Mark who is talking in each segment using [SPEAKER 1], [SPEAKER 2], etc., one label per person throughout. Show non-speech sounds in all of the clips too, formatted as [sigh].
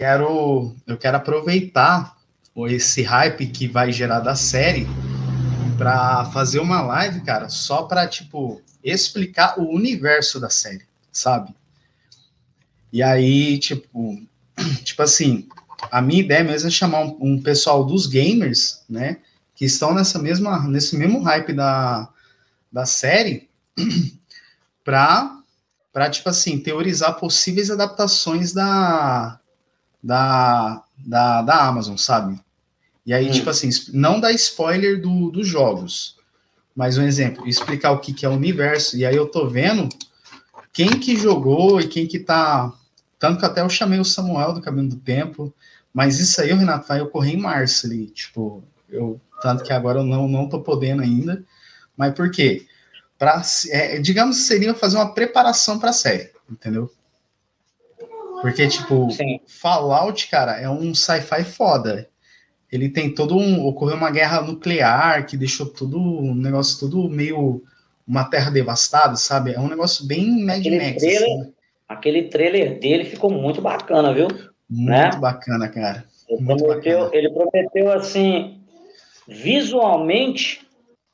[SPEAKER 1] quero, eu quero aproveitar esse hype que vai gerar da série para fazer uma live, cara, só para tipo explicar o universo da série, sabe? E aí, tipo, [clears throat] tipo assim, a minha ideia mesmo é chamar um, um pessoal dos gamers, né, que estão nessa mesma, nesse mesmo hype da, da série, [clears throat] para para tipo assim teorizar possíveis adaptações da da, da, da Amazon, sabe? E aí, hum. tipo assim, não dar spoiler do, dos jogos, mas um exemplo, explicar o que, que é o universo. E aí eu tô vendo quem que jogou e quem que tá. Tanto que até eu chamei o Samuel do Caminho do Tempo, mas isso aí, o Renato, vai ocorrer em março ali. Tipo, eu. Tanto que agora eu não, não tô podendo ainda. Mas por quê? Pra, é, digamos que seria fazer uma preparação para a série, entendeu? Porque, tipo, Sim. Fallout, cara, é um sci-fi foda. Ele tem todo um. Ocorreu uma guerra nuclear que deixou tudo. Um negócio tudo meio. Uma terra devastada, sabe? É um negócio bem Mad aquele Max.
[SPEAKER 2] Trailer, assim. Aquele trailer dele ficou muito bacana, viu?
[SPEAKER 1] Muito né? bacana, cara.
[SPEAKER 2] Ele prometeu, bacana. ele prometeu, assim, visualmente,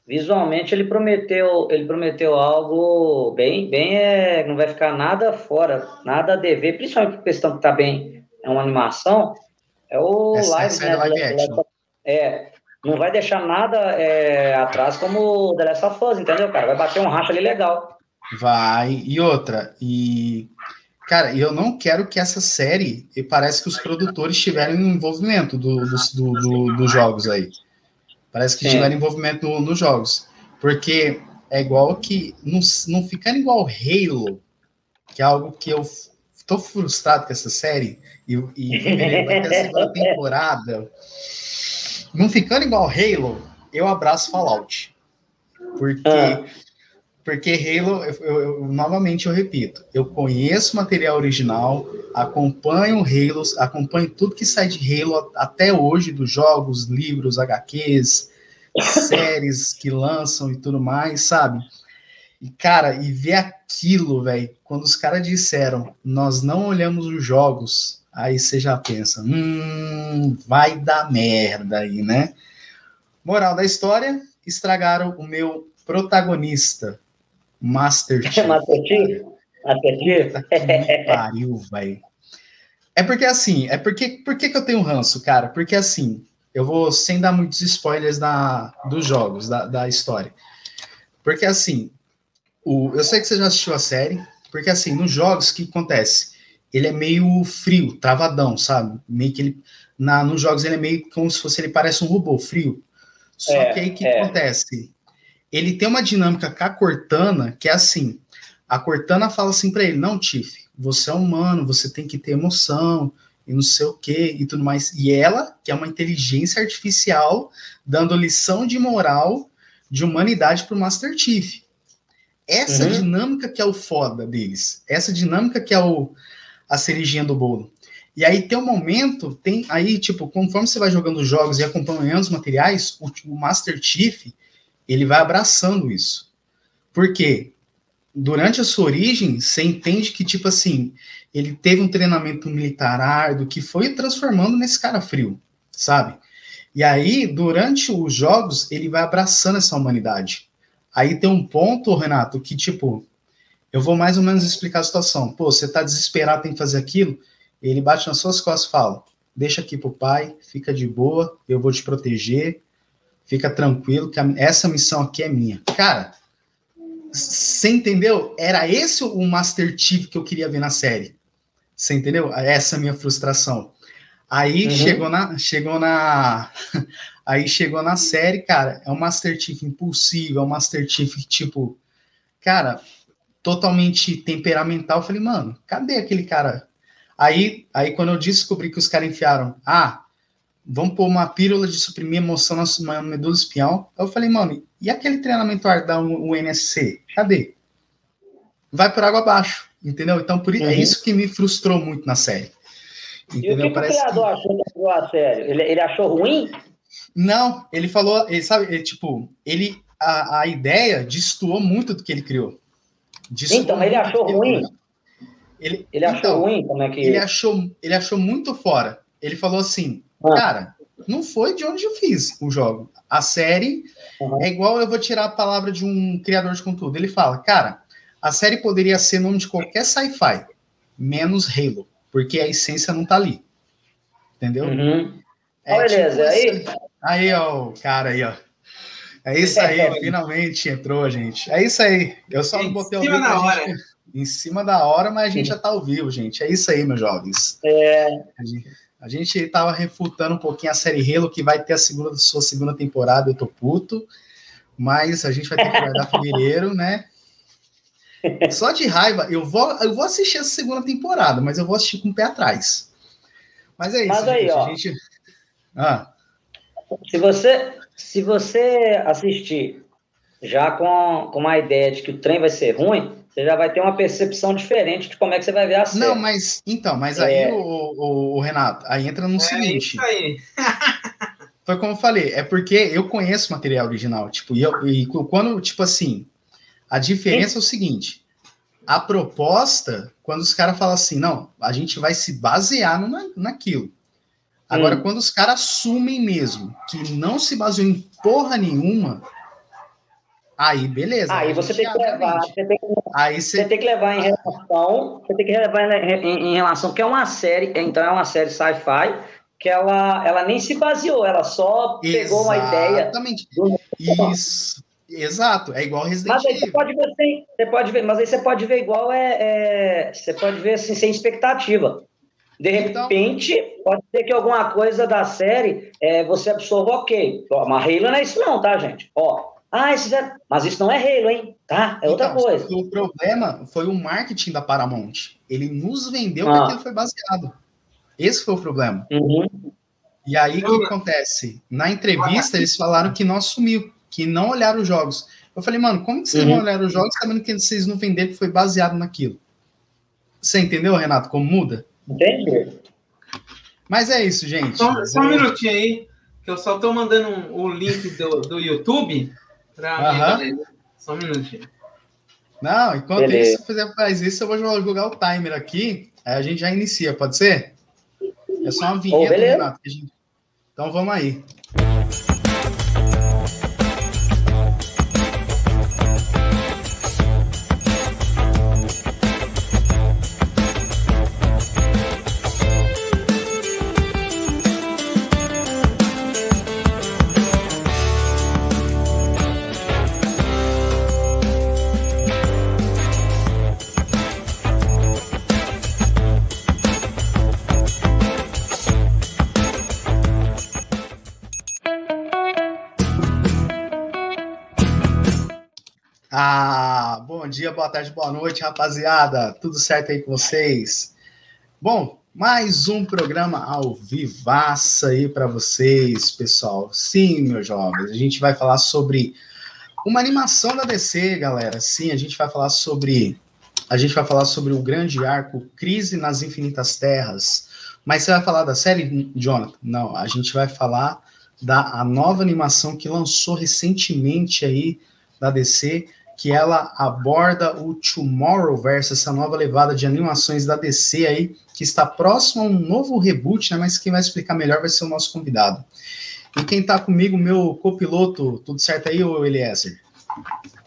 [SPEAKER 2] visualmente ele prometeu, ele prometeu algo bem, bem, é, não vai ficar nada fora, nada a dever, principalmente por questão que tá bem, é uma animação, é o essa, live, essa né? É, live action. é, não vai deixar nada é, atrás como o The Last of Us, entendeu, cara? Vai bater um racha ali legal.
[SPEAKER 1] Vai, e outra, e Cara, eu não quero que essa série, e parece que os produtores tiveram envolvimento do, do, do, dos jogos aí. Parece que Sim. tiveram envolvimento nos no jogos. Porque é igual que. Não, não ficando igual Halo, que é algo que eu tô frustrado com essa série, e, e [laughs] vai ter a segunda temporada. Não ficando igual Halo, eu abraço Fallout. Porque. Ah porque Halo, eu, eu, eu, novamente eu repito, eu conheço material original, acompanho Halo, acompanho tudo que sai de Halo até hoje, dos jogos, livros, HQs, séries que lançam e tudo mais, sabe? E, cara, e ver aquilo, velho, quando os caras disseram, nós não olhamos os jogos, aí você já pensa, hum, vai dar merda aí, né? Moral da história, estragaram o meu protagonista, [laughs] Master Chief. Master Chief? Master Chief? pariu, velho. É porque assim, é porque por que, eu tenho ranço, cara? Porque assim, eu vou sem dar muitos spoilers da, dos jogos, da, da história. Porque assim, o, eu sei que você já assistiu a série, porque assim, nos jogos, o que acontece? Ele é meio frio, travadão, sabe? Meio que ele. Na, nos jogos ele é meio como se fosse ele parece um robô frio. Só é, que aí o que é. acontece? Ele tem uma dinâmica com a Cortana que é assim: a Cortana fala assim para ele, não, Tiff, você é humano, você tem que ter emoção e não sei o que e tudo mais. E ela, que é uma inteligência artificial, dando lição de moral de humanidade para o Master Chief. Essa uhum. dinâmica que é o foda deles. Essa dinâmica que é o, a cerejinha do bolo. E aí tem um momento, tem aí, tipo, conforme você vai jogando os jogos e acompanhando os materiais, o, o Master Chief, ele vai abraçando isso. Porque durante a sua origem, você entende que, tipo assim, ele teve um treinamento militar árduo que foi transformando nesse cara frio, sabe? E aí, durante os jogos, ele vai abraçando essa humanidade. Aí tem um ponto, Renato, que, tipo, eu vou mais ou menos explicar a situação. Pô, você tá desesperado, tem que fazer aquilo. Ele bate nas suas costas e fala: Deixa aqui pro pai, fica de boa, eu vou te proteger, Fica tranquilo que a, essa missão aqui é minha. Cara, você entendeu? Era esse o Master Chief que eu queria ver na série. Você entendeu? Essa é a minha frustração. Aí uhum. chegou na chegou na [laughs] aí chegou na série, cara, é um Master Chief impulsivo, é um Master Chief tipo, cara, totalmente temperamental. Eu falei, mano, cadê aquele cara? Aí, aí quando eu descobri que os caras enfiaram, ah, vamos pôr uma pílula de suprimir emoção na medula espinhal. Eu falei, mano, e aquele treinamento da UNSC? Cadê? Vai por água abaixo, entendeu? Então, por, é uhum. é isso que me frustrou muito na série.
[SPEAKER 2] Entendeu? E o que, o criador que... achou da série? Ele, ele achou ruim?
[SPEAKER 1] Não, ele falou, ele sabe, ele, tipo, ele a, a ideia destoou muito do que ele criou.
[SPEAKER 2] Destoou então, ele achou ruim. Ele, ele achou então, ruim? Como é que...
[SPEAKER 1] ele, achou, ele achou muito fora. Ele falou assim, ah. cara, não foi de onde eu fiz o jogo. A série uhum. é igual eu vou tirar a palavra de um criador de conteúdo. Ele fala, cara, a série poderia ser nome de qualquer sci-fi, menos Halo, porque a essência não tá ali. Entendeu?
[SPEAKER 2] Uhum. É, beleza, tipo, aí.
[SPEAKER 1] Aí, ó, o cara aí, ó. É isso aí, [laughs] finalmente entrou, gente. É isso aí. Eu só não botei
[SPEAKER 3] o vídeo. Na hora. Gente,
[SPEAKER 1] em cima da hora, mas a gente Sim. já tá ao vivo, gente. É isso aí, meus jovens.
[SPEAKER 2] É.
[SPEAKER 1] A gente, a tava refutando um pouquinho a série Halo, que vai ter a segunda, sua segunda temporada, eu tô puto. Mas a gente vai ter que guardar [laughs] fevereiro, né? Só de raiva, eu vou, eu vou assistir essa segunda temporada, mas eu vou assistir com o pé atrás. Mas é isso.
[SPEAKER 2] Mas aí,
[SPEAKER 1] gente,
[SPEAKER 2] ó. Gente... Ah. Se você se você assistir já com, com uma ideia de que o trem vai ser ruim, você já vai ter uma percepção diferente de como é que você vai ver a série.
[SPEAKER 1] Não, mas então, mas aí é... o, o, o, Renato, aí entra no é seguinte. Isso aí. [laughs] foi como eu falei, é porque eu conheço o material original, tipo, e, eu, e quando, tipo assim, a diferença Sim. é o seguinte, a proposta, quando os caras falam assim, não, a gente vai se basear no, naquilo. Agora, hum. quando os caras assumem mesmo que não se baseou em porra nenhuma, aí beleza.
[SPEAKER 2] Aí você tem que levar, você tem que, aí você... tem que levar em relação, você tem que levar em, em, em relação que é uma série, então é uma série sci-fi que ela, ela nem se baseou, ela só pegou uma ideia.
[SPEAKER 1] Exatamente. Isso. Exato, é igual Resident
[SPEAKER 2] mas aí Evil. Você pode ver, você pode ver, mas aí você pode ver igual é, é você pode ver assim, sem expectativa. De então- repente, então... pode ser que alguma coisa da série é, você absorva, ok. Mas Halo não é isso não, tá, gente? Ó, ah, isso já... mas isso não é Halo, hein? Tá? É outra então, coisa.
[SPEAKER 1] O problema foi o marketing da Paramount. Ele nos vendeu ah. que aquilo foi baseado. Esse foi o problema.
[SPEAKER 2] Uhum.
[SPEAKER 1] E aí, o que acontece? Na entrevista, eles falaram que não assumiu, que não olharam os jogos. Eu falei, mano, como que vocês uhum. não olharam os jogos sabendo que vocês não venderam que foi baseado naquilo? Você entendeu, Renato, como muda?
[SPEAKER 2] Entendi.
[SPEAKER 1] Mas é isso, gente.
[SPEAKER 3] Só, só um minutinho aí, que eu só estou mandando um, o link do, do YouTube para
[SPEAKER 1] uhum. Só um minutinho. Não, enquanto Beleza. isso, você faz isso, eu vou jogar o timer aqui, aí a gente já inicia, pode ser? É só uma vinheta, oh, Renato. Gente... Então vamos aí. Bom dia, boa tarde, boa noite, rapaziada. Tudo certo aí com vocês? Bom, mais um programa ao vivaça aí para vocês, pessoal. Sim, meus jovens, a gente vai falar sobre uma animação da DC, galera. Sim, a gente vai falar sobre a gente vai falar sobre o grande arco Crise nas Infinitas Terras. Mas você vai falar da série, Jonathan? Não, a gente vai falar da a nova animação que lançou recentemente aí da DC, que ela aborda o Tomorrowverse, essa nova levada de animações da DC aí, que está próximo a um novo reboot, né? Mas quem vai explicar melhor vai ser o nosso convidado. E quem está comigo, meu copiloto, tudo certo aí, ô Eliezer?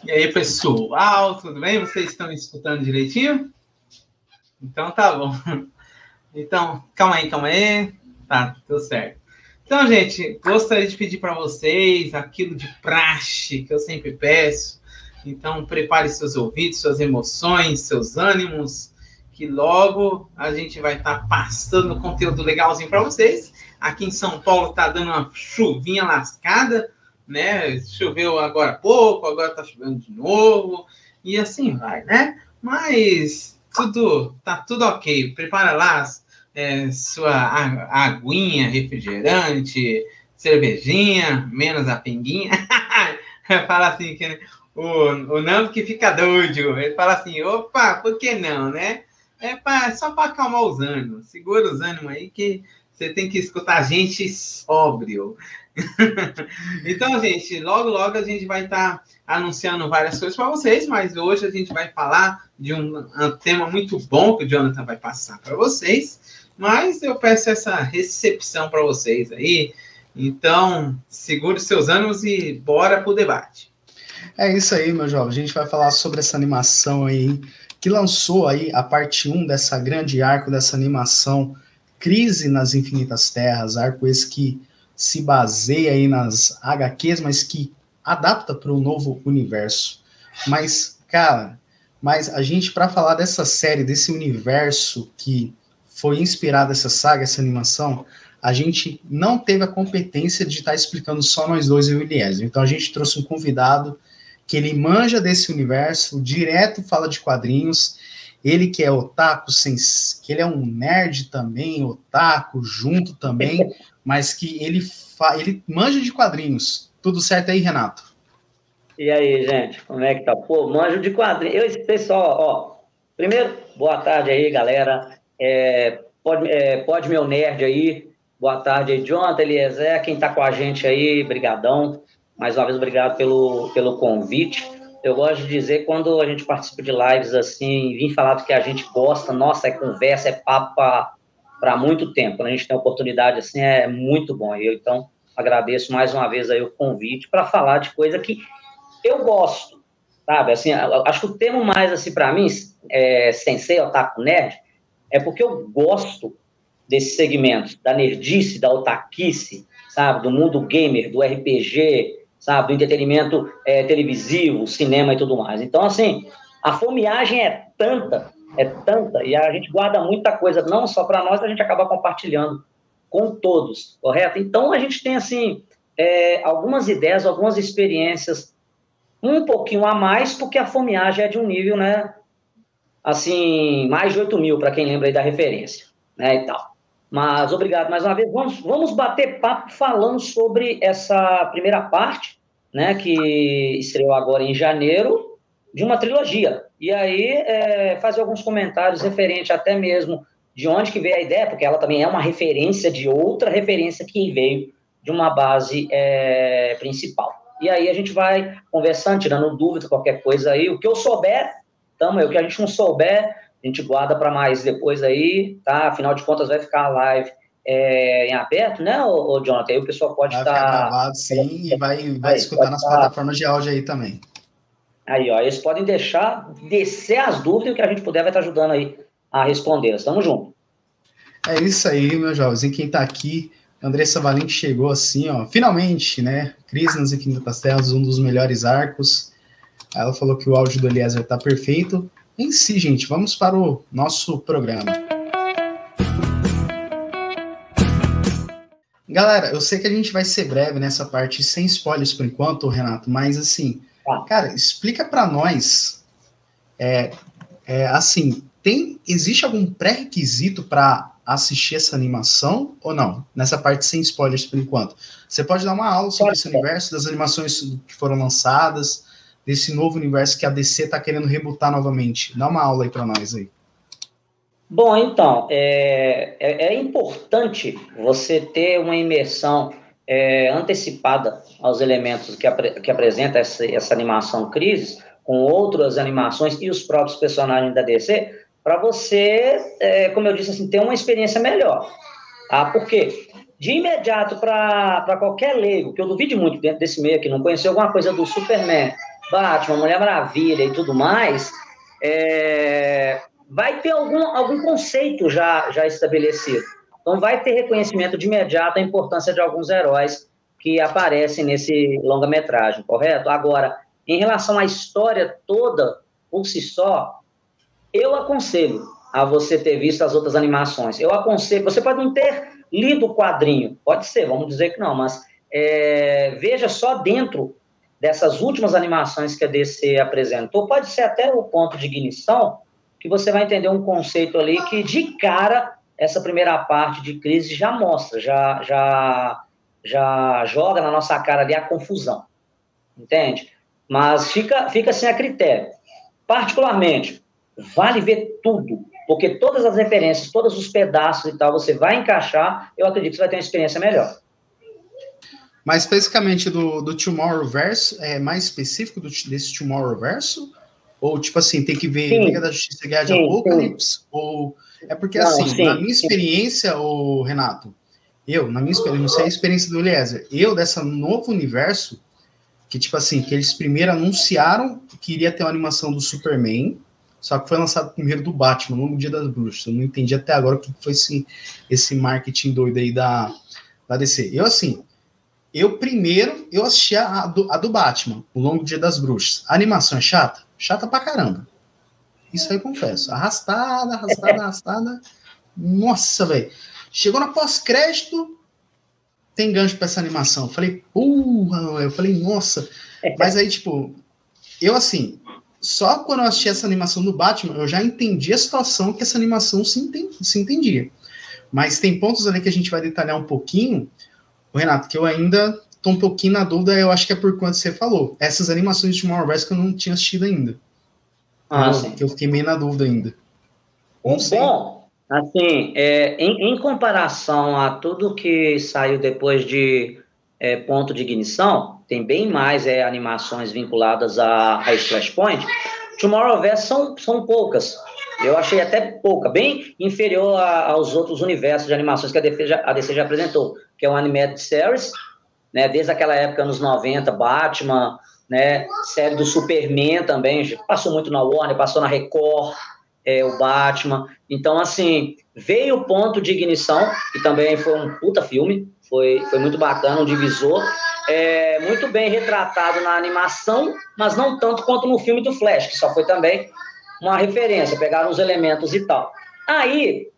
[SPEAKER 3] E aí, pessoal, tudo bem? Vocês estão escutando direitinho? Então tá bom. Então, calma aí, calma aí. Tá, tudo certo. Então, gente, gostaria de pedir para vocês aquilo de praxe que eu sempre peço então, prepare seus ouvidos, suas emoções, seus ânimos, que logo a gente vai estar tá passando conteúdo legalzinho para vocês. Aqui em São Paulo está dando uma chuvinha lascada, né? Choveu agora há pouco, agora está chovendo de novo, e assim vai, né? Mas tudo tá tudo ok. Prepara lá é, sua aguinha, refrigerante, cervejinha, menos a pinguinha. [laughs] Fala assim que o, o Nando que fica doido. Ele fala assim: opa, por que não, né? É pra, só para acalmar os ânimos. Segura os ânimos aí que Você tem que escutar gente sóbrio. [laughs] então, gente, logo, logo a gente vai estar tá anunciando várias coisas para vocês, mas hoje a gente vai falar de um, um tema muito bom que o Jonathan vai passar para vocês. Mas eu peço essa recepção para vocês aí. Então, segure seus ânimos e bora pro debate.
[SPEAKER 1] É isso aí, meu jovem. A gente vai falar sobre essa animação aí, que lançou aí a parte 1 dessa grande arco dessa animação Crise nas Infinitas Terras, arco esse que se baseia aí nas HQs, mas que adapta para o novo universo. Mas, cara, mas a gente, para falar dessa série, desse universo que foi inspirado essa saga, essa animação, a gente não teve a competência de estar tá explicando só nós dois e o Eliezer. Então a gente trouxe um convidado que ele manja desse universo, direto fala de quadrinhos, ele que é otaku, que ele é um nerd também, otaku, junto também, [laughs] mas que ele, fa, ele manja de quadrinhos. Tudo certo aí, Renato?
[SPEAKER 2] E aí, gente, como é que tá? Pô, manjo de quadrinhos. Eu, esse pessoal, ó, primeiro, boa tarde aí, galera. É, pode, é, pode meu nerd aí, boa tarde aí, Jonathan, Eliezer, quem tá com a gente aí, brigadão. Mais uma vez, obrigado pelo, pelo convite eu gosto de dizer quando a gente participa de lives assim, vim falar do que a gente gosta, nossa, é conversa, é papo para muito tempo. Quando a gente tem oportunidade assim, é muito bom. Eu, então, agradeço mais uma vez aí o convite para falar de coisa que eu gosto, sabe? Assim, acho que o termo mais, assim, para mim, é, sensei, otaku, nerd, é porque eu gosto desse segmento, da nerdice, da otaquice, sabe? Do mundo gamer, do RPG, sabe? Do entretenimento é, televisivo, cinema e tudo mais. Então, assim, a fomeagem é tanta, é tanta, e a gente guarda muita coisa, não só para nós, a gente acaba compartilhando com todos, correto? Então, a gente tem, assim, é, algumas ideias, algumas experiências um pouquinho a mais, porque a fomeagem é de um nível, né? Assim, mais de 8 mil, para quem lembra aí da referência, né? E tal. Mas obrigado mais uma vez. Vamos, vamos bater papo falando sobre essa primeira parte, né, que estreou agora em janeiro, de uma trilogia. E aí é, fazer alguns comentários referentes até mesmo de onde que veio a ideia, porque ela também é uma referência de outra referência que veio de uma base é, principal. E aí a gente vai conversando, tirando dúvida, qualquer coisa aí. O que eu souber, tamo, o que a gente não souber, a gente guarda para mais depois aí, tá? Afinal de contas, vai ficar a live é, em aberto, né, ô, ô, Jonathan? Aí o pessoal pode estar. Vai
[SPEAKER 1] tá... gravado, sim, e vai, vai aí, escutar nas tá... plataformas de áudio aí também.
[SPEAKER 2] Aí, ó, eles podem deixar, descer as dúvidas que a gente puder vai estar ajudando aí a responder. Estamos juntos.
[SPEAKER 1] É isso aí, meus jovens. E quem está aqui, Andressa Valente chegou assim, ó, finalmente, né? Crise nas Infinitas Terras, um dos melhores arcos. Ela falou que o áudio do Eliezer tá perfeito em si, gente, vamos para o nosso programa. Galera, eu sei que a gente vai ser breve nessa parte, sem spoilers por enquanto, Renato, mas assim, tá. cara, explica para nós, é, é, assim, tem, existe algum pré-requisito para assistir essa animação ou não? Nessa parte sem spoilers por enquanto. Você pode dar uma aula sobre esse universo, das animações que foram lançadas, desse novo universo que a DC está querendo rebutar novamente. Dá uma aula aí para nós aí.
[SPEAKER 2] Bom, então, é, é, é, importante você ter uma imersão é, antecipada aos elementos que, apre, que apresenta essa, essa animação Crise, com outras animações e os próprios personagens da DC, para você, é, como eu disse, assim, ter uma experiência melhor. Tá? Por quê? De imediato para qualquer leigo, que eu duvido muito dentro desse meio aqui, não conheceu alguma coisa do Superman, Batman, Mulher Maravilha e tudo mais, é, vai ter algum, algum conceito já, já estabelecido. Então, vai ter reconhecimento de imediato a importância de alguns heróis que aparecem nesse longa-metragem, correto? Agora, em relação à história toda, por si só, eu aconselho a você ter visto as outras animações. Eu aconselho, você pode não ter lido o quadrinho, pode ser, vamos dizer que não, mas é, veja só dentro dessas últimas animações que a DC apresentou, pode ser até o ponto de ignição, que você vai entender um conceito ali que, de cara, essa primeira parte de crise já mostra, já, já, já joga na nossa cara ali a confusão, entende? Mas fica, fica assim a critério. Particularmente, vale ver tudo, porque todas as referências, todos os pedaços e tal, você vai encaixar, eu acredito que você vai ter uma experiência melhor.
[SPEAKER 1] Mas especificamente do, do Tomorrowverse, é mais específico do, desse Tomorrowverse? Ou, tipo assim, tem que ver sim. Liga da Justiça Guerra de Apocalipse? Ou... É porque, não, assim, sim, na minha experiência, o Renato, eu, na minha experiência, não sei a experiência do Eliezer, eu, dessa novo universo, que, tipo assim, que eles primeiro anunciaram que iria ter uma animação do Superman, só que foi lançado primeiro do Batman, no Dia das Bruxas. Eu não entendi até agora o que foi esse, esse marketing doido aí da, da DC. Eu, assim, eu primeiro, eu assisti a, do, a do Batman, O Longo Dia das Bruxas. A animação é chata? Chata pra caramba. Isso aí eu confesso. Arrastada, arrastada, arrastada. Nossa, velho. Chegou na pós-crédito, tem gancho pra essa animação. Eu falei, porra, eu falei, nossa. [laughs] Mas aí, tipo, eu assim, só quando eu assisti essa animação do Batman, eu já entendi a situação que essa animação se, entendi, se entendia. Mas tem pontos ali que a gente vai detalhar um pouquinho, Renato, que eu ainda tô um pouquinho na dúvida, eu acho que é por quanto você falou. Essas animações de Tomorrowverse que eu não tinha assistido ainda. Ah, eu, sim. Que eu fiquei meio na dúvida ainda.
[SPEAKER 2] Não Bom, assim, é, em, em, comparação a tudo que saiu depois de é, Ponto de Ignição, tem bem mais é, animações vinculadas a, a Flashpoint. Tomorrowverse são, são poucas. Eu achei até pouca, bem inferior a, aos outros universos de animações que a DC, já, a DC já apresentou, que é o Animated Series, né, desde aquela época, anos 90, Batman, né, série do Superman também, passou muito na Warner, passou na Record, é, o Batman. Então, assim, veio o ponto de ignição, que também foi um puta filme, foi, foi muito bacana, um divisor, é, muito bem retratado na animação, mas não tanto quanto no filme do Flash, que só foi também uma referência, pegaram os elementos e tal. Aí,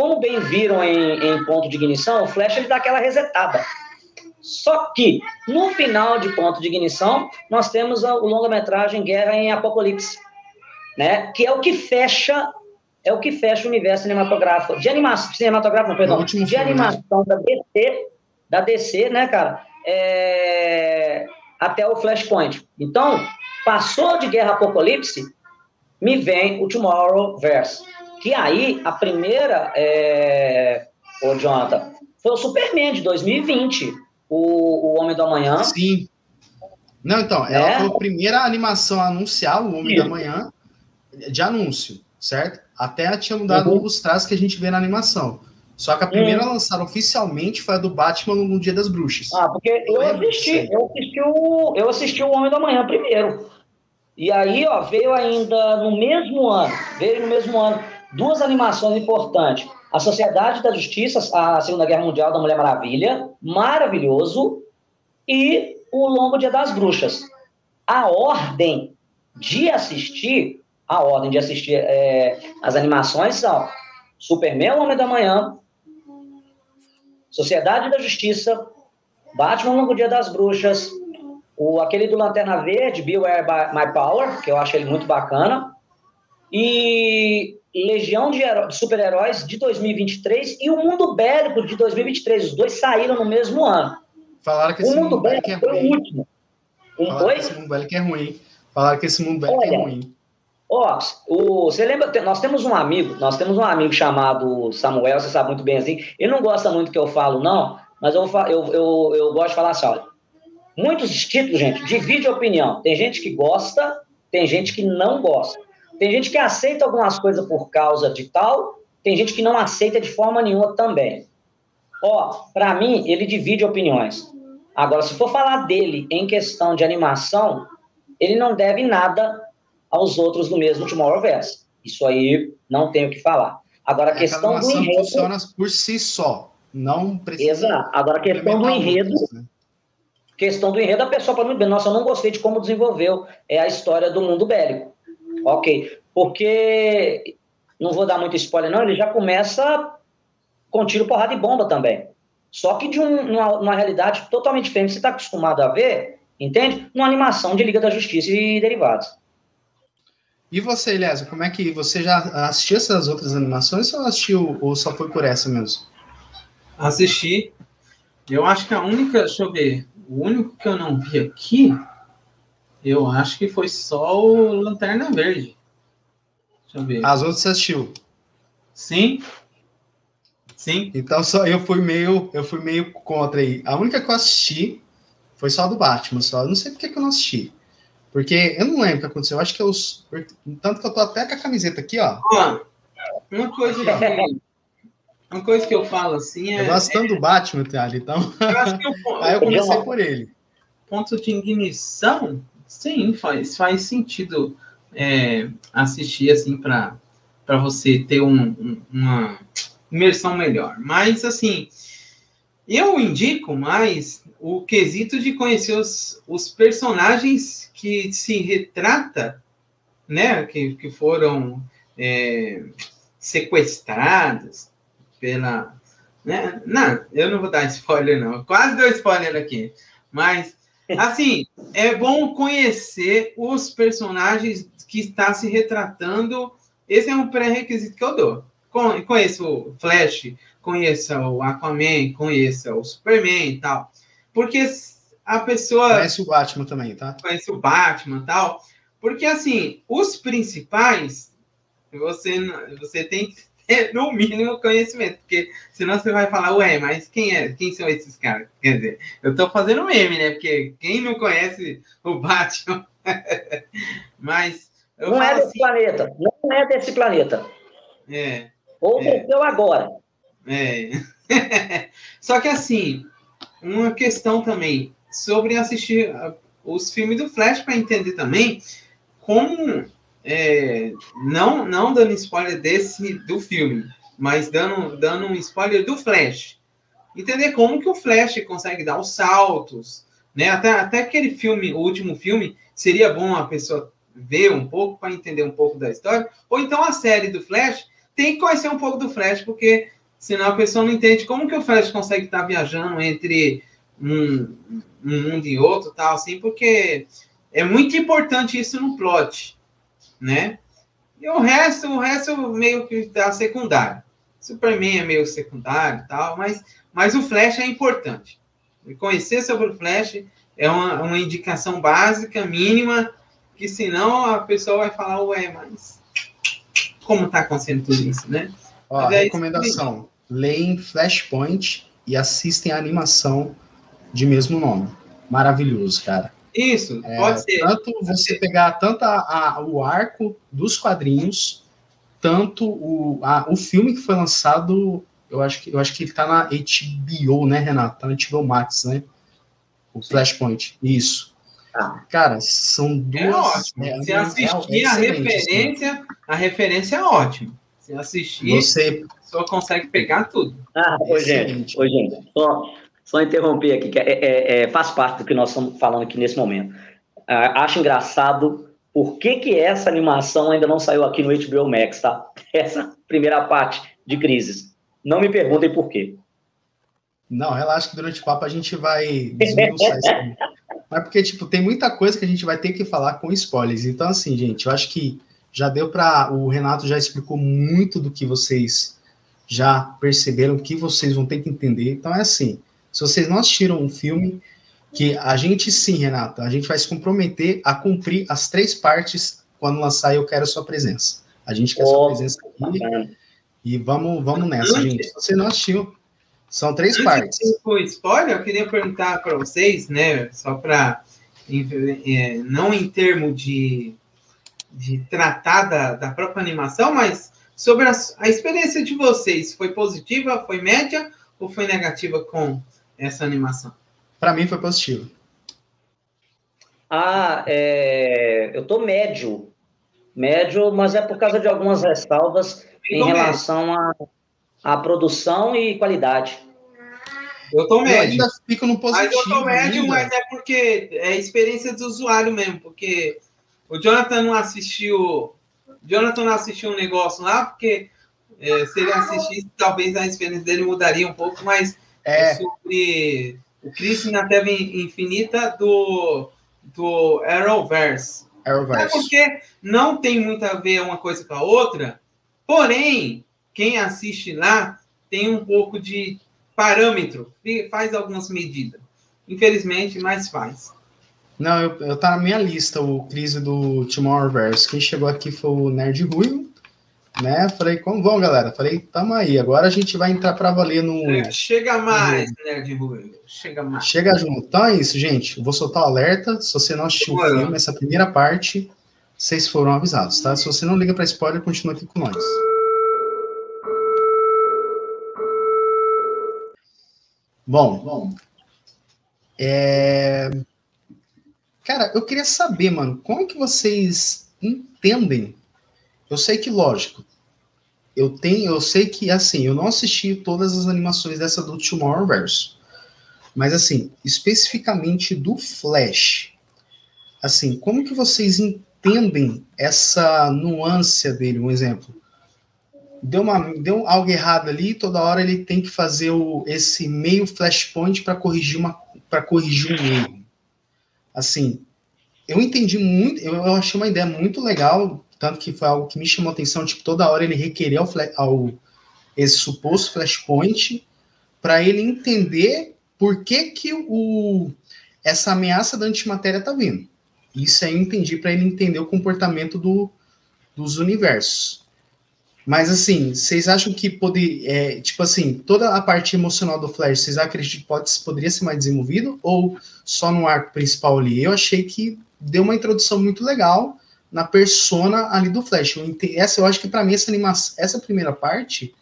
[SPEAKER 2] como bem viram em, em ponto de ignição, o Flash ele dá aquela resetada. Só que, no final de ponto de ignição, nós temos o longa-metragem Guerra em Apocalipse, né? Que é o que fecha é o que fecha o universo cinematográfico de animação, cinematográfico, perdão, de filme, né? animação né? da DC, da DC, né, cara? É, até o Flashpoint. Então, passou de Guerra Apocalipse, me vem o Tomorrowverse. Que aí, a primeira, é... ô Jonathan, foi o Superman de 2020, o, o Homem do Amanhã.
[SPEAKER 1] Sim. Não, então, ela é? foi a primeira animação a anunciar o Homem Sim. do Amanhã de anúncio, certo? Até ela tinha mudado uhum. os traços que a gente vê na animação. Só que a primeira uhum. lançada oficialmente foi a do Batman no Dia das Bruxas.
[SPEAKER 2] Ah, porque eu, eu assisti, eu assisti, o, eu assisti o Homem do Amanhã primeiro. E aí, ó, veio ainda no mesmo ano, veio no mesmo ano, duas animações importantes. A Sociedade da Justiça, a Segunda Guerra Mundial da Mulher Maravilha, maravilhoso, e o Longo Dia das Bruxas. A ordem de assistir, a ordem de assistir é, as animações são Superman, Homem da Manhã, Sociedade da Justiça, Batman, Longo Dia das Bruxas, o, aquele do Lanterna Verde, Beware My Power, que eu acho ele muito bacana. E Legião de, de Super-Heróis de 2023 e o Mundo Bélico de 2023. Os dois saíram no mesmo ano.
[SPEAKER 1] Falaram que esse o Mundo, mundo Bélico é ruim. Foi o último. Um, Falaram que esse Mundo Bélico é ruim. Falaram que esse Mundo Bélico é Olha, é ruim.
[SPEAKER 2] Ó, o, você lembra, nós temos um amigo, nós temos um amigo chamado Samuel, você sabe muito bem assim, ele não gosta muito que eu falo, não, mas eu, eu, eu, eu gosto de falar assim, olha, Muitos títulos, gente, divide a opinião. Tem gente que gosta, tem gente que não gosta. Tem gente que aceita algumas coisas por causa de tal, tem gente que não aceita de forma nenhuma também. Ó, para mim, ele divide opiniões. Agora, se for falar dele em questão de animação, ele não deve nada aos outros do mesmo Tomorrowverse. Isso aí não tenho o que falar. Agora, a é questão a do enredo.
[SPEAKER 1] funciona por si só. Não precisa.
[SPEAKER 2] Exato. Agora, a questão do enredo. Outros, né? questão do enredo, a pessoa pode me dizer, nossa, eu não gostei de como desenvolveu é a história do mundo bélico. Ok, porque, não vou dar muito spoiler não, ele já começa com tiro, porrada e bomba também. Só que de um, uma, uma realidade totalmente diferente, você está acostumado a ver, entende? Numa animação de Liga da Justiça e derivados.
[SPEAKER 1] E você, Elias, como é que você já assistiu essas outras animações ou assistiu ou só foi por essa mesmo?
[SPEAKER 3] Assisti. Eu acho que a única, deixa eu ver, o único que eu não vi aqui, eu acho que foi só o Lanterna Verde.
[SPEAKER 1] Deixa eu ver. As outras você assistiu?
[SPEAKER 3] Sim. Sim.
[SPEAKER 1] Então só eu fui meio, eu fui meio contra aí. A única que eu assisti foi só a do Batman, só. Eu não sei porque que eu não assisti. Porque eu não lembro o que aconteceu. Eu acho que eu. Tanto que eu tô até com a camiseta aqui, ó.
[SPEAKER 3] Uma coisa que, uma coisa que eu falo assim é.
[SPEAKER 1] Eu gosto tanto do Batman, Thiago, então. Eu [laughs] Aí eu comecei por ele.
[SPEAKER 3] Ponto de ignição, sim, faz, faz sentido é, assistir assim para você ter um, um, uma imersão melhor. Mas assim, eu indico mais o quesito de conhecer os, os personagens que se retrata, né, que, que foram é, sequestrados pela. Né? Não, eu não vou dar spoiler, não. Quase deu spoiler aqui. Mas, assim, é bom conhecer os personagens que está se retratando. Esse é um pré-requisito que eu dou. Conheço o Flash, conheça o Aquaman, conheça o Superman e tal. Porque a pessoa.
[SPEAKER 1] Conhece o Batman também, tá?
[SPEAKER 3] Conhece o Batman e tal. Porque, assim, os principais, você, você tem que ter, no mínimo, conhecimento. Porque senão você vai falar, ué, mas quem é? Quem são esses caras? Quer dizer, eu tô fazendo meme, né? Porque quem não conhece o Batman. [laughs] mas.
[SPEAKER 2] não é desse assim, planeta. Não é desse planeta.
[SPEAKER 3] É.
[SPEAKER 2] Ou é. agora.
[SPEAKER 3] É. [laughs] Só que assim, uma questão também sobre assistir os filmes do Flash para entender também como é, não não dando spoiler desse do filme, mas dando dando um spoiler do Flash. Entender como que o Flash consegue dar os saltos, né? Até, até aquele filme, o último filme, seria bom a pessoa ver um pouco para entender um pouco da história, ou então a série do Flash tem que conhecer um pouco do Flash, porque senão a pessoa não entende como que o Flash consegue estar viajando entre um, um mundo e outro, tal, assim, porque é muito importante isso no plot, né? E o resto, o resto meio que dá secundário. Superman é meio secundário, tal, mas, mas o Flash é importante. E conhecer sobre o Flash é uma, uma indicação básica, mínima, que senão a pessoa vai falar, ué, mas como está acontecendo tudo isso, né?
[SPEAKER 1] Ó, é recomendação: leem Flashpoint e assistem a animação de mesmo nome. Maravilhoso, cara.
[SPEAKER 3] Isso, é, pode ser.
[SPEAKER 1] Tanto você pegar tanto a, a, o arco dos quadrinhos, tanto o, a, o filme que foi lançado, eu acho que eu acho que ele tá na HBO, né, Renato? Tá na HBO Max, né? O Flashpoint. Isso. Ah. Cara, são duas. É
[SPEAKER 3] ótimo. É, Se assistir é, a assim. referência, assim. a referência é ótima. Se assistir,
[SPEAKER 1] você
[SPEAKER 3] só consegue pegar tudo.
[SPEAKER 2] Ah, ô, gente, ô, gente, só, só interromper aqui, que é, é, é, faz parte do que nós estamos falando aqui nesse momento. Ah, acho engraçado por que, que essa animação ainda não saiu aqui no HBO Max, tá? [laughs] Essa primeira parte de crises. Não me perguntem por quê.
[SPEAKER 1] Não, relaxa que durante o papo a gente vai desmiuçar isso. [laughs] Mas porque, tipo, tem muita coisa que a gente vai ter que falar com spoilers. Então, assim, gente, eu acho que já deu para. O Renato já explicou muito do que vocês já perceberam, que vocês vão ter que entender. Então, é assim: se vocês não assistiram um filme, que a gente sim, Renato, a gente vai se comprometer a cumprir as três partes quando lançar Eu Quero Sua Presença. A gente quer oh, sua presença aqui. E vamos, vamos nessa, gente. Se você não assistiu, são três Antes partes.
[SPEAKER 3] Com spoiler, eu queria perguntar para vocês, né, só para é, não em termo de, de tratar da, da própria animação, mas sobre a, a experiência de vocês. Foi positiva, foi média ou foi negativa com essa animação?
[SPEAKER 1] Para mim foi positivo.
[SPEAKER 2] Ah, é, eu tô médio. Médio, mas é por causa de algumas ressalvas em relação a a produção e qualidade.
[SPEAKER 3] Eu tô médio. Eu ainda
[SPEAKER 1] fico no positivo.
[SPEAKER 3] Mas eu tô médio, ainda. mas é porque é experiência do usuário mesmo, porque o Jonathan não assistiu. Jonathan não assistiu um negócio lá, porque é, se ele assistisse, talvez a experiência dele mudaria um pouco, mas é, é sobre o Cristo na Terra Infinita do, do Arrowverse.
[SPEAKER 1] Arrowverse. É
[SPEAKER 3] porque não tem muito a ver uma coisa com a outra, porém, quem assiste lá tem um pouco de parâmetro, faz algumas medidas. Infelizmente, mas faz.
[SPEAKER 1] Não, eu, eu tá na minha lista o crise do Tomorrowverse. Quem chegou aqui foi o Nerd Ruivo. Né? Falei, como vão, galera? Falei, tamo aí. Agora a gente vai entrar para valer no.
[SPEAKER 3] É, chega mais, Nerd Ruivo. Chega mais.
[SPEAKER 1] Chega junto. Então é isso, gente. Eu vou soltar o alerta. Se você não assistiu o filme, essa primeira parte, vocês foram avisados, tá? Se você não liga para spoiler, continua aqui com nós. Bom, bom. É... Cara, eu queria saber, mano, como que vocês entendem? Eu sei que, lógico, eu tenho, eu sei que, assim, eu não assisti todas as animações dessa do Tomorrowverse, mas, assim, especificamente do Flash, assim, como que vocês entendem essa nuance dele? Um exemplo, deu, uma, deu algo errado ali, toda hora ele tem que fazer o, esse meio flashpoint para corrigir uma para corrigir um erro. Assim, eu entendi muito, eu, eu, achei uma ideia muito legal, tanto que foi algo que me chamou a atenção, tipo, toda hora ele requerer ao, ao esse suposto flashpoint para ele entender por que que o essa ameaça da antimatéria tá vindo. Isso aí eu entendi para ele entender o comportamento do, dos universos. Mas assim, vocês acham que pode, é, tipo assim, toda a parte emocional do Flash, vocês acreditam que pode, poderia ser mais desenvolvido ou só no arco principal ali? Eu achei que deu uma introdução muito legal na persona ali do Flash. Essa eu acho que para mim essa animação, essa primeira parte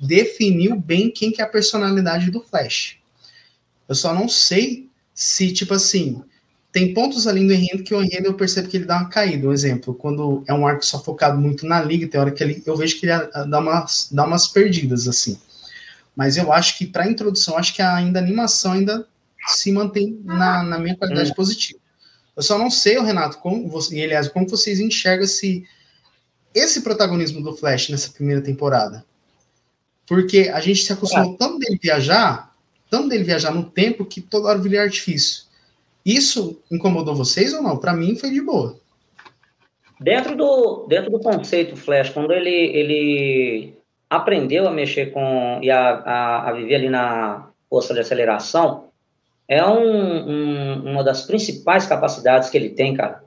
[SPEAKER 1] definiu bem quem que é a personalidade do Flash. Eu só não sei se tipo assim, tem pontos ali no enredo que o enredo eu percebo que ele dá uma caída. Um exemplo, quando é um arco só focado muito na liga, tem hora que ele, eu vejo que ele dá umas, dá umas perdidas, assim. Mas eu acho que para introdução, acho que ainda a animação ainda se mantém na, na minha qualidade hum. positiva. Eu só não sei, Renato, como você, e aliás, como vocês enxergam esse, esse protagonismo do Flash nessa primeira temporada. Porque a gente se acostumou é. tanto dele viajar, tanto dele viajar no tempo, que toda hora vira artifício. Isso incomodou vocês ou não? Para mim foi de boa.
[SPEAKER 2] Dentro do, dentro do conceito Flash, quando ele, ele aprendeu a mexer com e a, a, a viver ali na força de aceleração, é um, um, uma das principais capacidades que ele tem, cara,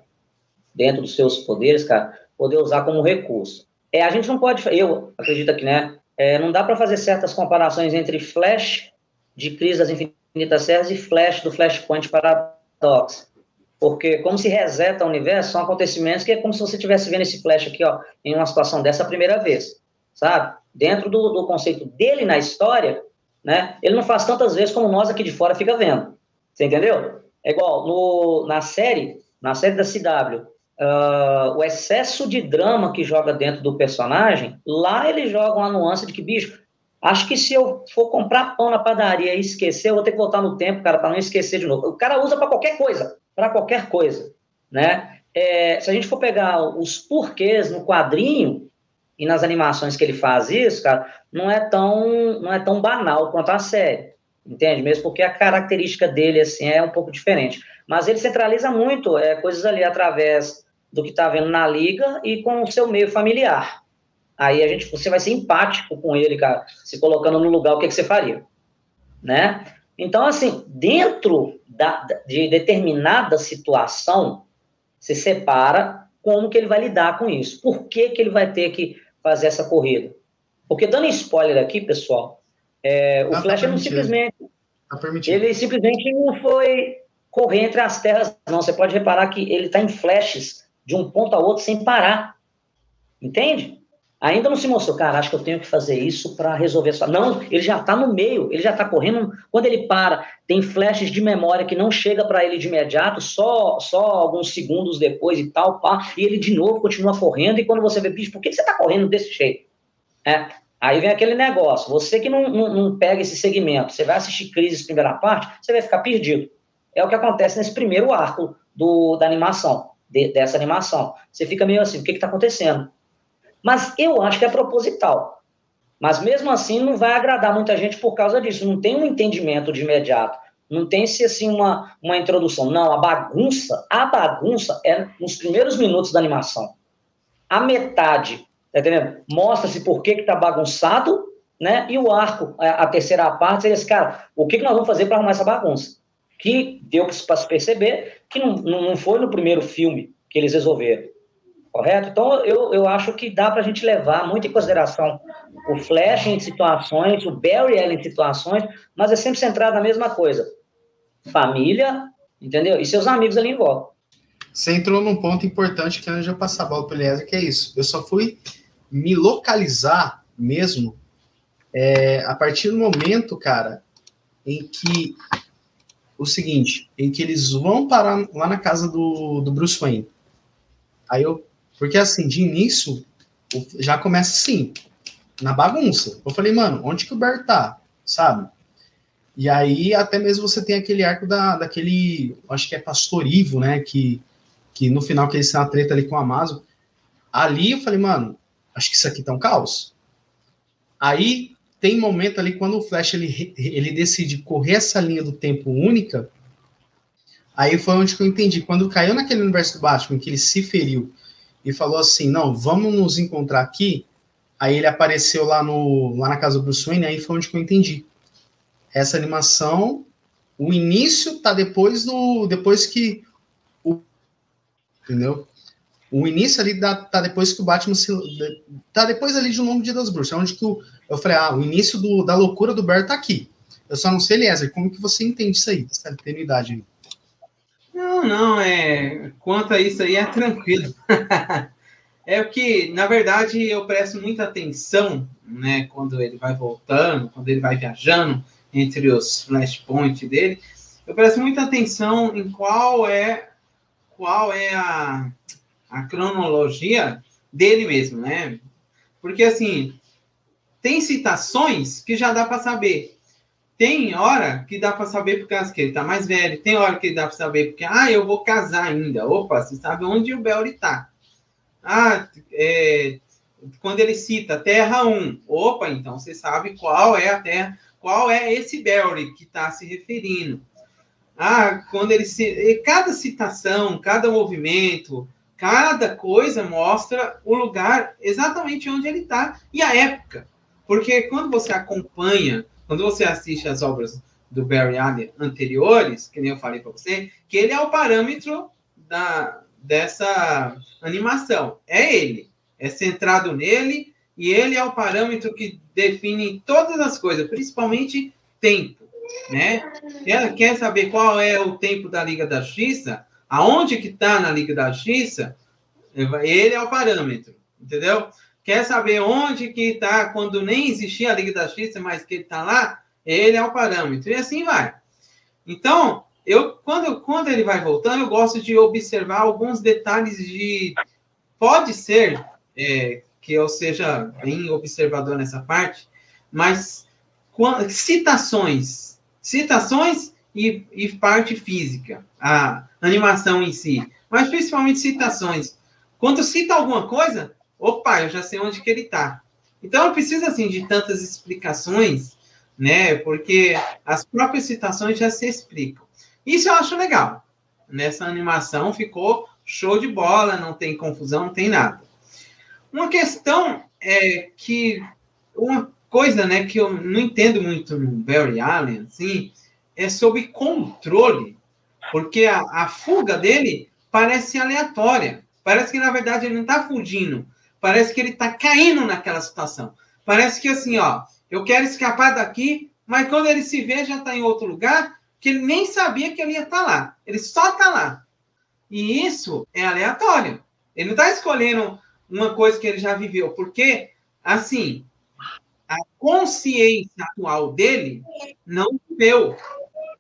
[SPEAKER 2] dentro dos seus poderes, cara, poder usar como recurso. É, a gente não pode, eu acredito que, né, é, não dá para fazer certas comparações entre Flash de Crise das Infinitas Serras e Flash do Flashpoint para Paradox. Porque como se reseta o universo, são acontecimentos que é como se você estivesse vendo esse flash aqui, ó, em uma situação dessa a primeira vez, sabe? Dentro do, do conceito dele na história, né? Ele não faz tantas vezes como nós aqui de fora fica vendo. Você entendeu? É igual no, na série, na série da CW, uh, ah, o excesso de drama que joga dentro do personagem, lá ele joga uma nuance de que, bicho, Acho que se eu for comprar pão na padaria e esquecer, eu vou ter que voltar no tempo, cara, para não esquecer de novo. O cara usa para qualquer coisa, para qualquer coisa, né? É, se a gente for pegar os porquês no quadrinho e nas animações que ele faz isso, cara, não é tão, não é tão banal quanto a série, entende? Mesmo porque a característica dele assim é um pouco diferente. Mas ele centraliza muito é, coisas ali através do que está vendo na liga e com o seu meio familiar aí a gente, você vai ser empático com ele, cara, se colocando no lugar, o que, que você faria, né? Então, assim, dentro da, de determinada situação, se separa como que ele vai lidar com isso. Por que, que ele vai ter que fazer essa corrida? Porque, dando spoiler aqui, pessoal, é, o ah, Flash tá não simplesmente... Tá ele simplesmente não foi correr entre as terras, não. Você pode reparar que ele está em flashes de um ponto a outro sem parar. Entende? Ainda não se mostrou, cara, acho que eu tenho que fazer isso para resolver essa. Não, ele já está no meio, ele já está correndo. Quando ele para, tem flashes de memória que não chega para ele de imediato, só só alguns segundos depois e tal, pá, e ele de novo continua correndo. E quando você vê, bicho, por que você está correndo desse jeito? É, aí vem aquele negócio, você que não, não, não pega esse segmento, você vai assistir Crises primeira parte, você vai ficar perdido. É o que acontece nesse primeiro arco do, da animação, de, dessa animação. Você fica meio assim, o que está acontecendo? Mas eu acho que é proposital. Mas mesmo assim não vai agradar muita gente por causa disso. Não tem um entendimento de imediato. Não tem se assim uma, uma introdução. Não, a bagunça, a bagunça é nos primeiros minutos da animação. A metade, tá entendendo? Mostra-se por que está bagunçado, né? E o arco, a, a terceira parte, seria esse cara, o que, que nós vamos fazer para arrumar essa bagunça? Que deu para se perceber que não, não foi no primeiro filme que eles resolveram correto? Então, eu, eu acho que dá para a gente levar muito em consideração o Flash em situações, o Barry Allen em situações, mas é sempre centrado na mesma coisa. Família, entendeu? E seus amigos ali em volta.
[SPEAKER 1] Você entrou num ponto importante que antes de eu passar a bola para o que é isso. Eu só fui me localizar mesmo é, a partir do momento, cara, em que o seguinte, em que eles vão parar lá na casa do, do Bruce Wayne. Aí eu, porque assim, de início, já começa assim, na bagunça. Eu falei, mano, onde que o Bert tá? Sabe? E aí, até mesmo você tem aquele arco da, daquele, acho que é Pastor Ivo, né? Que, que no final que eles têm uma treta ali com o Amazon. Ali eu falei, mano, acho que isso aqui tá um caos. Aí tem momento ali quando o Flash ele, ele decide correr essa linha do tempo única. Aí foi onde que eu entendi. Quando caiu naquele universo do Batman, que ele se feriu e falou assim: não, vamos nos encontrar aqui. Aí ele apareceu lá, no, lá na casa do Bruce Wayne, aí foi onde que eu entendi. Essa animação, o início tá depois do. Depois que. O, entendeu? O início ali tá, depois que o Batman se. Tá depois ali de um longo dia das bruxas, é onde que o. Eu falei, ah, o início do, da loucura do Bert tá aqui. Eu só não sei, Eliezer, como que você entende isso aí, essa eternidade aí?
[SPEAKER 3] Não, não, é. Quanto a isso aí é tranquilo. [laughs] é o que, na verdade, eu presto muita atenção, né, quando ele vai voltando, quando ele vai viajando entre os flashpoints dele, eu presto muita atenção em qual é qual é a, a cronologia dele mesmo, né? Porque assim, tem citações que já dá para saber. Tem hora que dá para saber por causa que ele tá mais velho. Tem hora que dá para saber porque, ah, eu vou casar ainda. Opa, você sabe onde o Belly tá. Ah, é, quando ele cita Terra 1, opa, então você sabe qual é a Terra, qual é esse Belly que está se referindo. Ah, quando ele se. Cada citação, cada movimento, cada coisa mostra o lugar exatamente onde ele está e a época. Porque quando você acompanha, quando você assiste as obras do Barry Allen anteriores, que nem eu falei para você, que ele é o parâmetro da, dessa animação. É ele. É centrado nele e ele é o parâmetro que define todas as coisas, principalmente tempo. Né? Quer, quer saber qual é o tempo da Liga da Justiça? Aonde que está na Liga da Justiça? Ele é o parâmetro, entendeu? Quer saber onde que está quando nem existia a Liga da Justiça, mas que ele está lá? Ele é o parâmetro. E assim vai. Então, eu quando, quando ele vai voltando, eu gosto de observar alguns detalhes de. Pode ser é, que eu seja bem observador nessa parte, mas citações, citações e, e parte física, a animação em si, mas principalmente citações. Quando cita alguma coisa, opa, eu já sei onde que ele está. Então, não precisa, assim, de tantas explicações, né? Porque as próprias citações já se explicam. Isso eu acho legal. Nessa animação ficou show de bola, não tem confusão, não tem nada. Uma questão é que uma coisa, né, que eu não entendo muito no Barry Allen, assim, é sobre controle, porque a, a fuga dele parece aleatória. Parece que na verdade ele não está fugindo, Parece que ele está caindo naquela situação. Parece que assim, ó, eu quero escapar daqui, mas quando ele se vê, já está em outro lugar, que ele nem sabia que ele ia estar tá lá. Ele só está lá. E isso é aleatório. Ele não está escolhendo uma coisa que ele já viveu, porque, assim, a consciência atual dele não viveu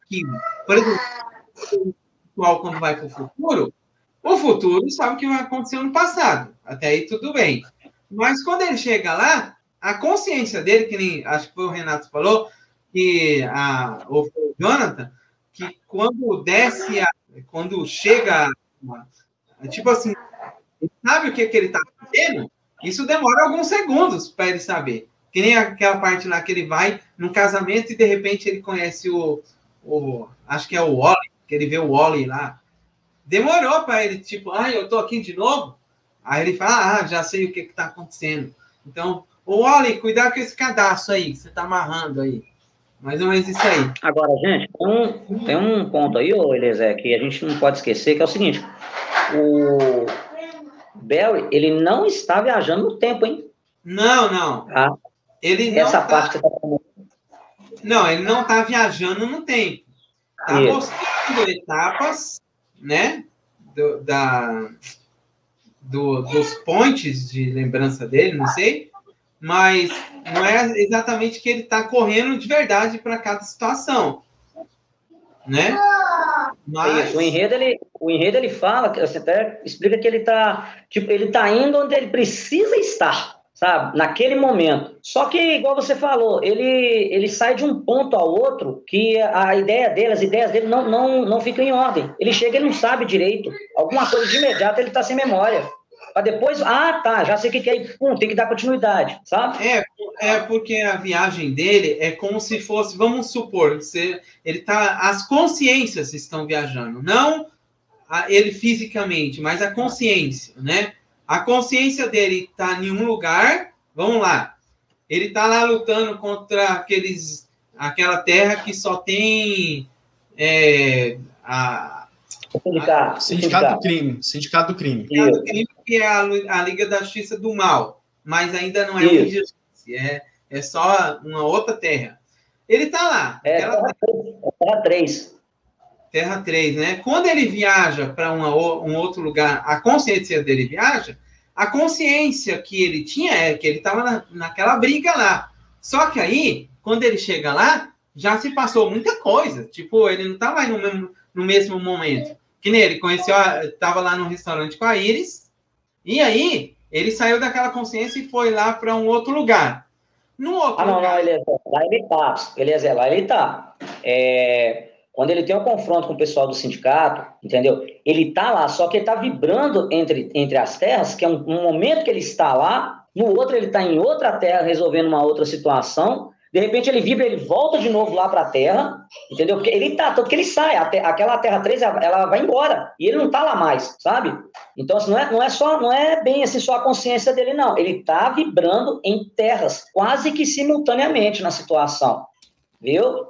[SPEAKER 3] aquilo. Por exemplo, quando vai para o futuro, o futuro sabe o que vai acontecer no passado. Até aí tudo bem. Mas quando ele chega lá, a consciência dele, que nem acho que foi o Renato falou, que a, ou foi o Jonathan, que quando desce, a, quando chega, tipo assim, sabe o que, que ele está fazendo? Isso demora alguns segundos para ele saber. Que nem aquela parte lá que ele vai num casamento e de repente ele conhece o, o acho que é o Wally, que ele vê o Wally lá Demorou para ele, tipo, ah, eu tô aqui de novo. Aí ele fala, ah, já sei o que está acontecendo. Então, ô Wally, cuidado com esse cadastro aí, que você está amarrando aí. Mais ou menos isso aí.
[SPEAKER 2] Agora, gente, um, tem um ponto aí, ô Eliezer, que a gente não pode esquecer, que é o seguinte: o Barry, ele não está viajando no tempo, hein?
[SPEAKER 3] Não, não.
[SPEAKER 2] Ah,
[SPEAKER 3] Ele não
[SPEAKER 2] essa
[SPEAKER 3] tá-
[SPEAKER 2] parte que você tá falando.
[SPEAKER 3] Não, ele não está viajando no tempo. Está mostrando etapas, né? Do, da, do- dos pontes de lembrança dele, não sei. Mas não é exatamente que ele está correndo de verdade para cada situação. Né? Mas,
[SPEAKER 2] Isso, o enredo, ele, o enredo ele fala, que você até explica que ele tá, tipo, ele tá indo onde ele precisa estar, sabe? Naquele momento. Só que, igual você falou, ele, ele sai de um ponto ao outro que a ideia dele, as ideias dele não, não, não ficam em ordem. Ele chega, ele não sabe direito. Alguma coisa de imediato ele tá sem memória. Pra depois, ah, tá, já sei o que que é, e, pum, tem que dar continuidade, sabe?
[SPEAKER 3] É, é porque a viagem dele é como se fosse, vamos supor, você, ele tá, as consciências estão viajando, não a- ele fisicamente, mas a consciência, né? A consciência dele está em um lugar, vamos lá, ele tá lá lutando contra aqueles, aquela terra que só tem é, a,
[SPEAKER 2] Sindicato,
[SPEAKER 1] Sindicato do crime. Sindicato do crime.
[SPEAKER 2] Isso.
[SPEAKER 3] que é a, a Liga da Justiça do Mal, mas ainda não é
[SPEAKER 2] Isso.
[SPEAKER 3] injustiça, é, é só uma outra terra. Ele tá lá,
[SPEAKER 2] É, terra 3.
[SPEAKER 3] Terra 3, né? Quando ele viaja para um outro lugar, a consciência dele viaja, a consciência que ele tinha é que ele estava na, naquela briga lá. Só que aí, quando ele chega lá, já se passou muita coisa. Tipo, ele não estava aí no mesmo, no mesmo momento. Que nem ele conheceu, estava lá no restaurante com a Iris, e aí ele saiu daquela consciência e foi lá para um outro lugar. No outro
[SPEAKER 2] Ah, não,
[SPEAKER 3] lugar,
[SPEAKER 2] não, Eliezer, lá ele tá. Eliezer, lá ele tá. É, quando ele tem um confronto com o pessoal do sindicato, entendeu? Ele tá lá, só que ele tá vibrando entre, entre as terras, que é um, um momento que ele está lá, no outro ele tá em outra terra resolvendo uma outra situação, de repente ele vibra, ele volta de novo lá para a Terra, entendeu? Porque ele tá, tanto que ele sai, a te- aquela Terra 3, ela ela vai embora, e ele não tá lá mais, sabe? Então, assim, não é, não é só, não é bem assim só a consciência dele, não. Ele tá vibrando em terras, quase que simultaneamente na situação, viu?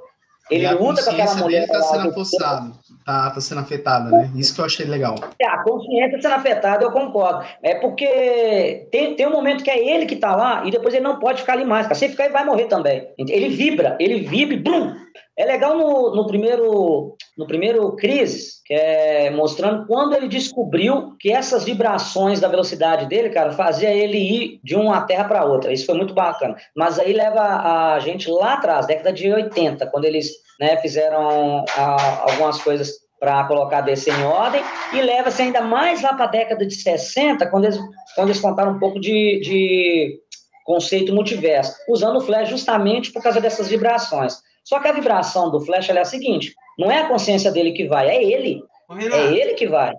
[SPEAKER 2] Ele
[SPEAKER 1] a
[SPEAKER 2] luta com aquela mulher.
[SPEAKER 1] dele tá sendo
[SPEAKER 2] do-
[SPEAKER 1] apossado. Tá, tá sendo afetada, né? Isso que eu achei legal.
[SPEAKER 2] É, a consciência sendo afetada, eu concordo. É porque tem, tem um momento que é ele que tá lá e depois ele não pode ficar ali mais. Cara. Se ficar, ele vai morrer também. Ele vibra, ele vibra, e blum! É legal no, no primeiro no primeiro Crises, que é mostrando quando ele descobriu que essas vibrações da velocidade dele, cara, fazia ele ir de uma terra para outra. Isso foi muito bacana. Mas aí leva a gente lá atrás, década de 80, quando eles né, fizeram ah, algumas coisas para colocar a DC em ordem, e leva-se ainda mais lá para a década de 60, quando eles, quando eles contaram um pouco de, de conceito multiverso, usando o Flash justamente por causa dessas vibrações. Só que a vibração do Flash é a seguinte: não é a consciência dele que vai, é ele.
[SPEAKER 3] Renato,
[SPEAKER 2] É ele que vai.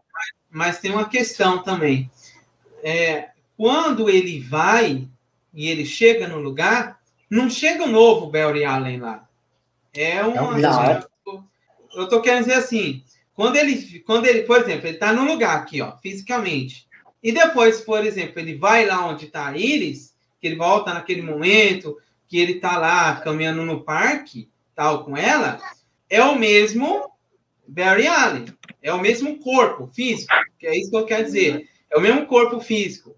[SPEAKER 3] mas tem uma questão também. É, quando ele vai e ele chega no lugar, não chega o novo Barry Allen lá. É
[SPEAKER 1] É
[SPEAKER 3] uma.
[SPEAKER 1] mesmo,
[SPEAKER 2] né?
[SPEAKER 3] Eu tô querendo dizer assim, quando ele, quando ele, por exemplo, ele tá no lugar aqui, ó, fisicamente. E depois, por exemplo, ele vai lá onde tá a Iris, que ele volta naquele momento, que ele tá lá caminhando no parque, tal, com ela, é o mesmo Barry Allen. É o mesmo corpo físico, que é isso que eu quero dizer. É o mesmo corpo físico.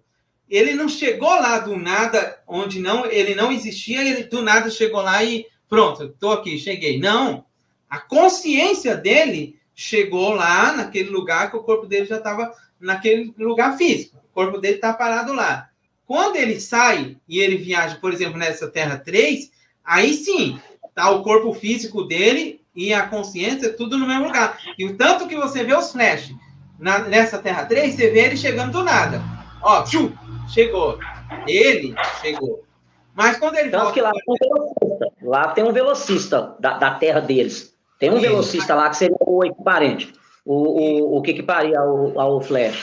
[SPEAKER 3] Ele não chegou lá do nada, onde não ele não existia, ele do nada chegou lá e pronto, estou aqui, cheguei. Não. A consciência dele chegou lá naquele lugar que o corpo dele já estava naquele lugar físico. O corpo dele está parado lá. Quando ele sai e ele viaja, por exemplo, nessa Terra 3, aí sim, tá o corpo físico dele e a consciência tudo no mesmo lugar. E o tanto que você vê os flash na- nessa Terra 3, você vê ele chegando do nada. Ó, tchum, chegou. Ele chegou. Mas quando ele
[SPEAKER 2] Tanto
[SPEAKER 3] volta
[SPEAKER 2] que lá tem um velocista. Lá tem um velocista da, da terra deles. Tem um
[SPEAKER 3] Isso.
[SPEAKER 2] velocista lá que seria o equiparente. O, o, o que equiparia ao, ao Flash.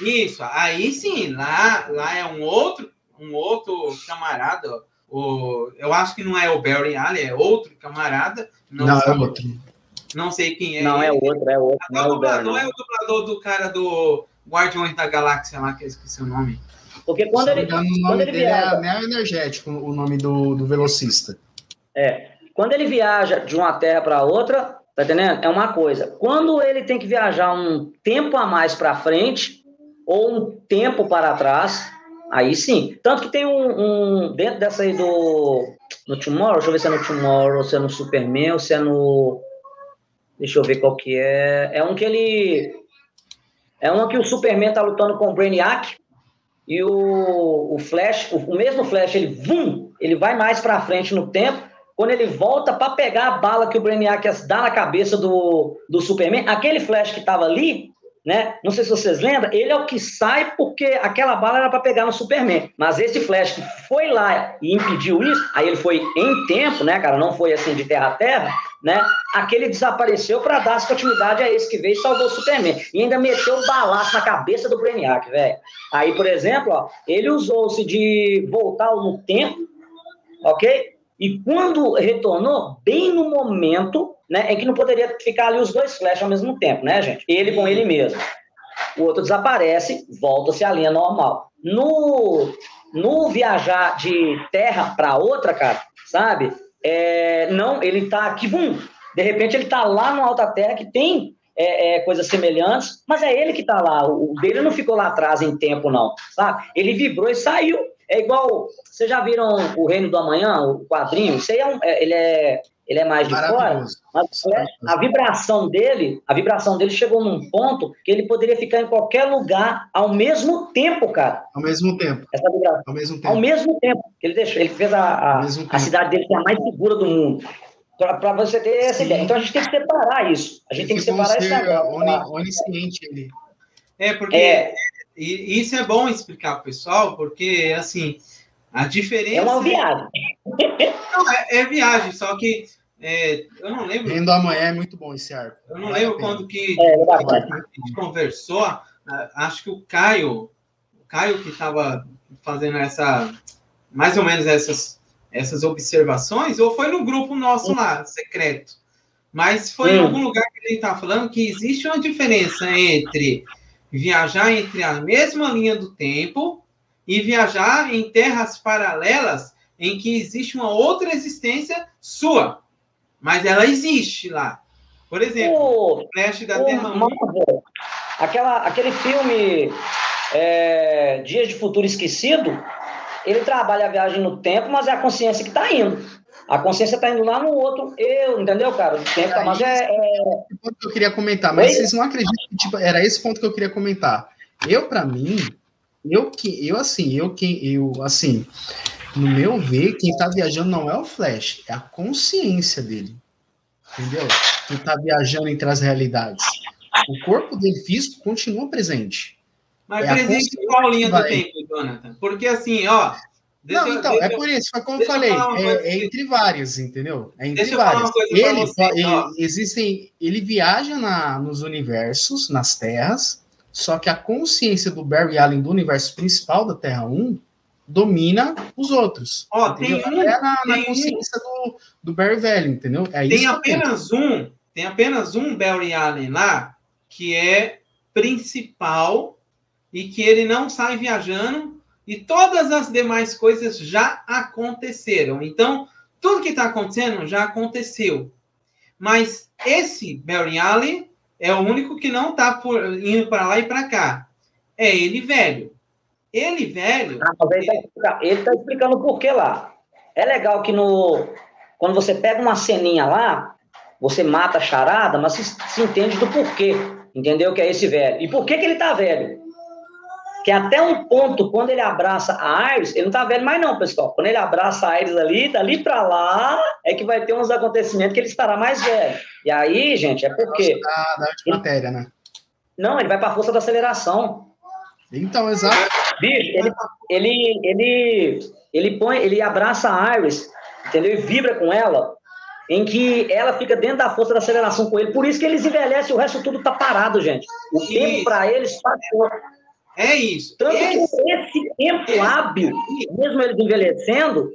[SPEAKER 3] Isso, aí sim, lá, lá é um outro, um outro camarada. O, eu acho que não é o Barry Allen, é outro camarada. Não,
[SPEAKER 1] Não, é
[SPEAKER 3] sei,
[SPEAKER 1] outro.
[SPEAKER 3] não sei quem é.
[SPEAKER 2] Não é
[SPEAKER 3] ele.
[SPEAKER 2] outro, é outro. Não
[SPEAKER 3] o
[SPEAKER 2] é o
[SPEAKER 3] dublador é o dublador do cara do Guardiões da Galáxia lá, que eu esqueci o nome.
[SPEAKER 2] Porque quando
[SPEAKER 1] não
[SPEAKER 2] ele,
[SPEAKER 1] engano, o
[SPEAKER 2] quando
[SPEAKER 1] nome
[SPEAKER 2] ele
[SPEAKER 1] dele é
[SPEAKER 2] viaja,
[SPEAKER 1] Neo Energético, o nome do, do velocista.
[SPEAKER 2] é, quando ele viaja de uma terra para outra, tá entendendo? É uma coisa. Quando ele tem que viajar um tempo a mais para frente, ou um tempo para trás, aí sim. Tanto que tem um, um dentro dessa aí do no Tomorrow, deixa eu ver se é no Tomorrow, se é no Superman, ou se é no deixa eu ver qual que é. É um que ele é um que o Superman tá lutando com o Brainiac e o, o Flash, o, o mesmo Flash, ele vum, ele vai mais para frente no tempo quando ele volta para pegar a bala que o Brainiac dá na cabeça do, do Superman, aquele Flash que estava ali, né? Não sei se vocês lembram, ele é o que sai porque aquela bala era para pegar no Superman. Mas esse Flash que foi lá e impediu isso, aí ele foi em tempo, né, cara? Não foi assim de terra a terra, né? Aquele desapareceu para dar continuidade a esse que veio e salvou o Superman. E ainda meteu o balaço na cabeça do Brainiac, velho. Aí, por exemplo, ó, ele usou-se de voltar no tempo, ok? E quando retornou, bem no momento né, em que não poderia ficar ali os dois flash ao mesmo tempo, né, gente? Ele com ele mesmo. O outro desaparece, volta-se à linha normal. No, no viajar de terra para outra, cara, sabe? É, não, ele tá aqui, bum, de repente ele tá lá no Alta Terra que tem é, é, coisas semelhantes, mas é ele que tá lá. O dele não ficou lá atrás em tempo, não, sabe? Ele vibrou e saiu é igual. Vocês já viram o Reino do Amanhã, o quadrinho? Isso aí é um, é, ele, é, ele é mais de fora, mas é, a vibração dele, a vibração dele chegou num ponto que ele poderia ficar em qualquer lugar ao mesmo tempo, cara.
[SPEAKER 1] Ao mesmo tempo.
[SPEAKER 2] Essa vibração. Ao mesmo tempo. Ao mesmo tempo. Ele deixou, ele fez a, a, a cidade dele ser a mais segura do mundo. Para você ter essa Sim. ideia. Então a gente tem que separar isso. A gente tem que separar isso.
[SPEAKER 1] Onisciente ele.
[SPEAKER 3] É, porque é, isso é bom explicar para o pessoal, porque, assim, a diferença... É
[SPEAKER 2] uma viagem.
[SPEAKER 3] Não, é, é viagem, só que é, eu não lembro...
[SPEAKER 1] Vendo amanhã é muito bom esse arco.
[SPEAKER 3] Eu não lembro quando que, é, a gente conversou, acho que o Caio, o Caio que estava fazendo essa, mais ou menos essas, essas observações, ou foi no grupo nosso lá, secreto, mas foi em algum lugar que ele estava falando que existe uma diferença entre viajar entre a mesma linha do tempo e viajar em terras paralelas em que existe uma outra existência sua, mas ela existe lá. Por exemplo, o Flash da Terra
[SPEAKER 2] aquela, aquele filme é, Dias de Futuro Esquecido, ele trabalha a viagem no tempo, mas é a consciência que está indo. A consciência está indo lá no outro eu, entendeu, cara? O tempo tá, mas é, é...
[SPEAKER 1] ponto que eu queria comentar, mas Oi? vocês não acreditam que tipo, era esse ponto que eu queria comentar. Eu, para mim, eu que eu assim, eu que eu assim, no meu ver, quem está viajando não é o Flash, é a consciência dele. Entendeu? Quem está viajando entre as realidades. O corpo dele físico continua presente.
[SPEAKER 3] Mas é presente qual linha do tempo, Jonathan? Porque assim, ó,
[SPEAKER 1] Deixa, não, então, é por isso, foi como eu falei, é, é, entre vários, entendeu? É entre vários. Ele, você, ele existem, ele viaja na, nos universos, nas terras, só que a consciência do Barry Allen do universo principal da Terra 1 domina os outros.
[SPEAKER 3] Ó, tem um, é
[SPEAKER 1] na, na consciência um, do, do Barry velho, entendeu?
[SPEAKER 3] É tem apenas um, tem apenas um Barry Allen lá que é principal e que ele não sai viajando e todas as demais coisas já aconteceram. Então, tudo que está acontecendo já aconteceu. Mas esse Barry Allen é o único que não está indo para lá e para cá. É ele velho. Ele velho.
[SPEAKER 2] Ah, ele está explicando por que lá. É legal que no quando você pega uma ceninha lá, você mata a charada, mas se, se entende do porquê. Entendeu? Que é esse velho. E por que, que ele está velho? Que até um ponto, quando ele abraça a Iris, ele não tá velho mais não, pessoal. Quando ele abraça a Iris ali, dali para lá, é que vai ter uns acontecimentos que ele estará mais velho. E aí, gente, é porque...
[SPEAKER 1] Da, da ele... matéria, né?
[SPEAKER 2] Não, ele vai para a força da aceleração.
[SPEAKER 1] Então, exato.
[SPEAKER 2] Bicho, ele, ele, ele, ele põe, ele abraça a Iris, entendeu? E vibra com ela, em que ela fica dentro da força da aceleração com ele. Por isso que eles envelhecem, o resto tudo tá parado, gente. O tempo para eles passou.
[SPEAKER 3] É isso.
[SPEAKER 2] Tanto esse... que esse tempo hábil, mesmo eles envelhecendo,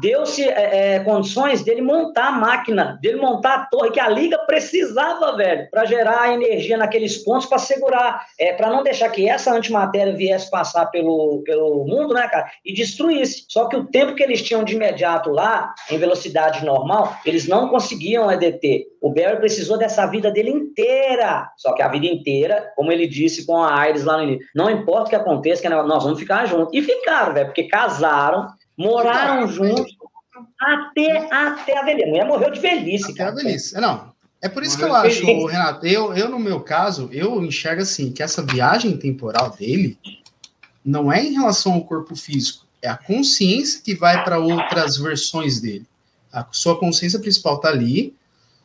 [SPEAKER 2] deu-se é, é, condições dele montar a máquina, dele montar a torre que a liga precisava, velho, para gerar energia naqueles pontos para segurar, é, para não deixar que essa antimatéria viesse passar pelo, pelo mundo, né, cara, e destruísse. Só que o tempo que eles tinham de imediato lá, em velocidade normal, eles não conseguiam deter. O Barry precisou dessa vida dele inteira. Só que a vida inteira, como ele disse com a Iris lá no início, não importa o que aconteça, que nós vamos ficar juntos. E ficaram, velho, porque casaram, moraram juntos até, até a velhice. A mulher morreu de velhice.
[SPEAKER 1] Até cara. a velhice. Não, é por isso morreu que eu acho, velhice. Renato, eu, eu, no meu caso, eu enxergo assim, que essa viagem temporal dele não é em relação ao corpo físico, é a consciência que vai para outras versões dele. A sua consciência principal tá ali,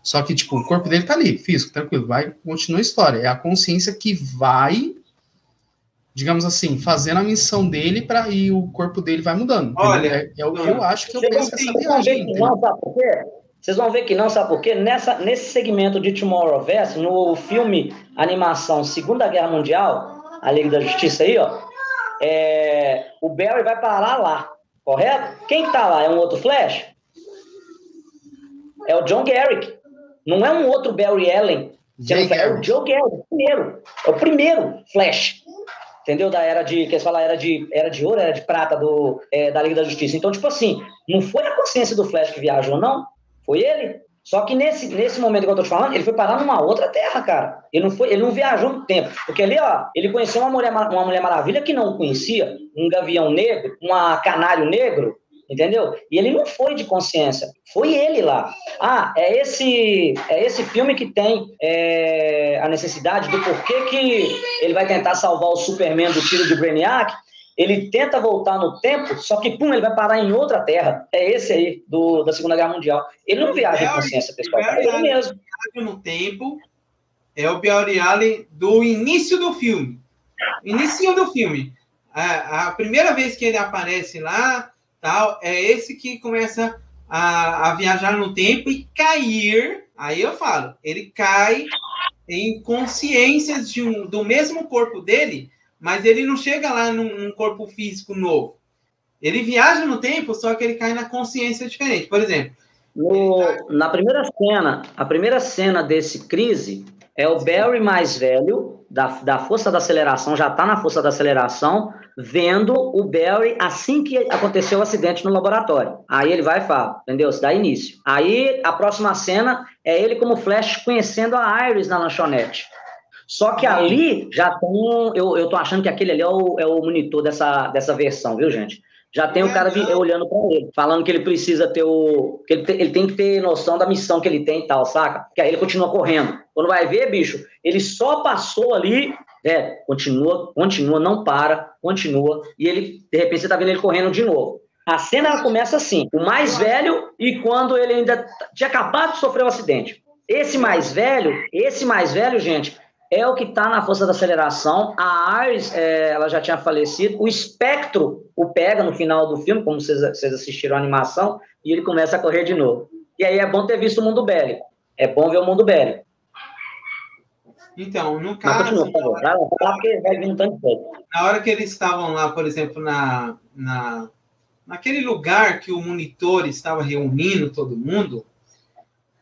[SPEAKER 1] só que, tipo, o corpo dele tá ali, físico, tranquilo, vai, continua a história. É a consciência que vai digamos assim, fazendo a missão dele para e o corpo dele vai mudando.
[SPEAKER 3] Olha,
[SPEAKER 1] é, é, o que eu acho que eu penso essa viagem.
[SPEAKER 2] Não, sabe por quê? Vocês vão ver que não, sabe por quê? Nessa, nesse segmento de Tomorrowverse, no filme animação Segunda Guerra Mundial, a Liga da Justiça aí, ó, é, o Barry vai parar lá, correto? Quem que tá lá? É um outro Flash? É o John Garrick. Não é um outro Barry Allen. É o Joe Garrick, o primeiro. É o primeiro Flash entendeu? Da era de, que eles falam, era de, era de ouro, era de prata do, é, da Liga da Justiça. Então, tipo assim, não foi a consciência do Flash que viajou, não. Foi ele. Só que nesse, nesse momento que eu tô te falando, ele foi parar numa outra terra, cara. Ele não, foi, ele não viajou no tempo. Porque ali, ó, ele conheceu uma mulher, uma mulher maravilha que não conhecia, um gavião negro, um canário negro, entendeu? E ele não foi de consciência, foi ele lá. Ah, é esse é esse filme que tem é, a necessidade do porquê que ele vai tentar salvar o Superman do tiro de Brainiac. Ele tenta voltar no tempo, só que pum, ele vai parar em outra terra. É esse aí do, da Segunda Guerra Mundial. Ele não viaja em consciência, pessoal. É ele mesmo.
[SPEAKER 3] no tempo é o Barry Allen do início do filme. Início do filme. A, a primeira vez que ele aparece lá, tal, é esse que começa a, a viajar no tempo e cair. Aí eu falo, ele cai em consciências de um, do mesmo corpo dele, mas ele não chega lá num, num, corpo físico novo. Ele viaja no tempo, só que ele cai na consciência diferente. Por exemplo.
[SPEAKER 2] No. Na primeira cena, a primeira cena desse crise é o Barry mais velho, da, da força da aceleração, já está na força da aceleração, vendo o Barry assim que aconteceu o acidente no laboratório. Aí ele vai e fala, entendeu? Se dá início. Aí a próxima cena é ele como Flash conhecendo a Iris na lanchonete. Só que ali já tem. Eu, eu tô achando que aquele ali é o, é o monitor dessa, dessa versão, viu, gente? Já tem o cara de, olhando para ele, falando que ele precisa ter o. que ele, te, ele, tem que ter noção da missão que ele tem e tal, saca? Que aí ele continua correndo. Quando vai ver, bicho, ele só passou ali, é, continua, continua, não para, continua, e ele, de repente, você tá vendo ele correndo de novo. A cena ela começa assim: o mais velho, e quando ele ainda tinha acabado de sofrer um acidente. Esse mais velho, esse mais velho, gente, é o que está na força da aceleração. A Ares, é, ela já tinha falecido. O espectro o pega no final do filme, como vocês, vocês assistiram a animação, e ele começa a correr de novo. E aí é bom ter visto o mundo bélico. É bom ver o mundo bélico.
[SPEAKER 3] Então, no caso. Não, continua, na, hora, na hora que eles estavam lá, por exemplo, na, na, naquele lugar que o monitor estava reunindo todo mundo,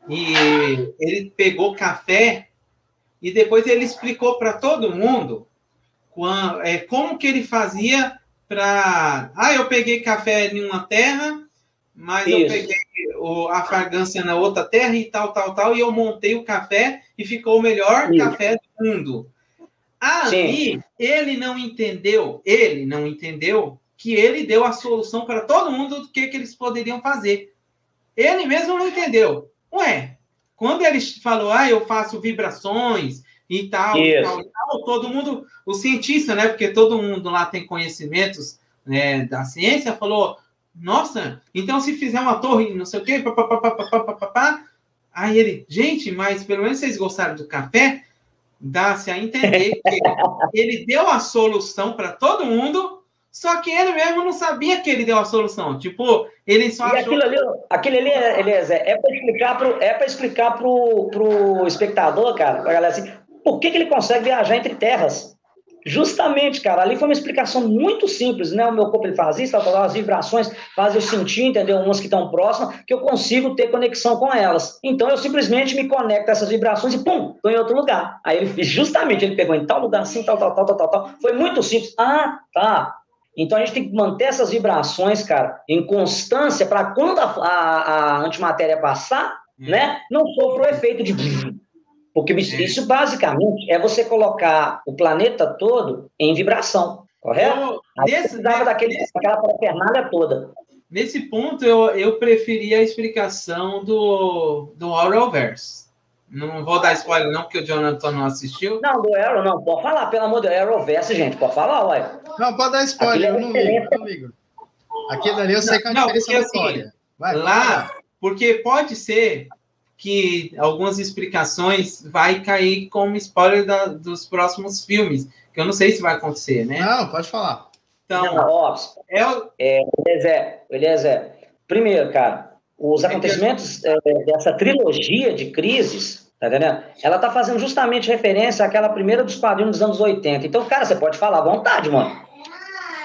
[SPEAKER 3] e ele pegou café e depois ele explicou para todo mundo quando, é, como que ele fazia para. Ah, eu peguei café em uma terra, mas Isso. eu peguei o, a fragrância na outra terra e tal, tal, tal, e eu montei o café e ficou o melhor café do mundo. Ali, Sim. ele não entendeu, ele não entendeu que ele deu a solução para todo mundo do que, que eles poderiam fazer. Ele mesmo não entendeu. Ué, quando ele falou, ah, eu faço vibrações e tal, e tal, e tal, todo mundo, o cientista, né, porque todo mundo lá tem conhecimentos né, da ciência, falou, nossa, então se fizer uma torre, não sei o quê, papapá, aí ele, gente, mas pelo menos vocês gostaram do café, dá-se a entender que [laughs] ele deu a solução para todo mundo só que ele mesmo não sabia que ele deu a solução. Tipo, ele só
[SPEAKER 2] e
[SPEAKER 3] achou...
[SPEAKER 2] aquilo ali, aquilo ali, Eliezer, é para explicar pro, é para explicar pro, pro espectador, cara, pra galera assim, por que, que ele consegue viajar entre terras? Justamente, cara, ali foi uma explicação muito simples, né? O meu corpo ele faz isso, as vibrações fazem eu sentir, entendeu? Umas que estão próximas, que eu consigo ter conexão com elas. Então eu simplesmente me conecto a essas vibrações e pum, estou em outro lugar. Aí ele [laughs] justamente ele pegou em tal lugar assim, tal, tal, tal, tal, tal, tal. Foi muito simples. Ah, tá. Então a gente tem que manter essas vibrações, cara, em constância para quando a, a, a, antimatéria passar, hum. né, não sofra o efeito de porque isso basicamente é você colocar o planeta todo em vibração, correto? Eu, nesse, precisava daquele, nesse, daquela parafernália toda.
[SPEAKER 3] Nesse ponto, eu, eu preferia a explicação do, do Arrowverse. Não vou dar spoiler, não, porque o Jonathan não assistiu.
[SPEAKER 2] Não, do Arrow, não. Pode falar, pelo amor de Deus. Arrowverse, gente, pode falar, ué.
[SPEAKER 1] Não, pode dar spoiler, é eu não ligo, não ligo. Aquilo ali eu sei que é uma diferença da história. Assim,
[SPEAKER 3] Vai, lá, porque pode ser que algumas explicações vai cair como spoiler da, dos próximos filmes, que eu não sei se vai acontecer, né?
[SPEAKER 1] Não, pode falar.
[SPEAKER 2] Então, não, ó, é, o... é, Eliezer, Eliezer, primeiro, cara, os acontecimentos é, dessa trilogia de crises, tá entendendo? Ela tá fazendo justamente referência àquela primeira dos quadrinhos dos anos 80. Então, cara, você pode falar à vontade, mano.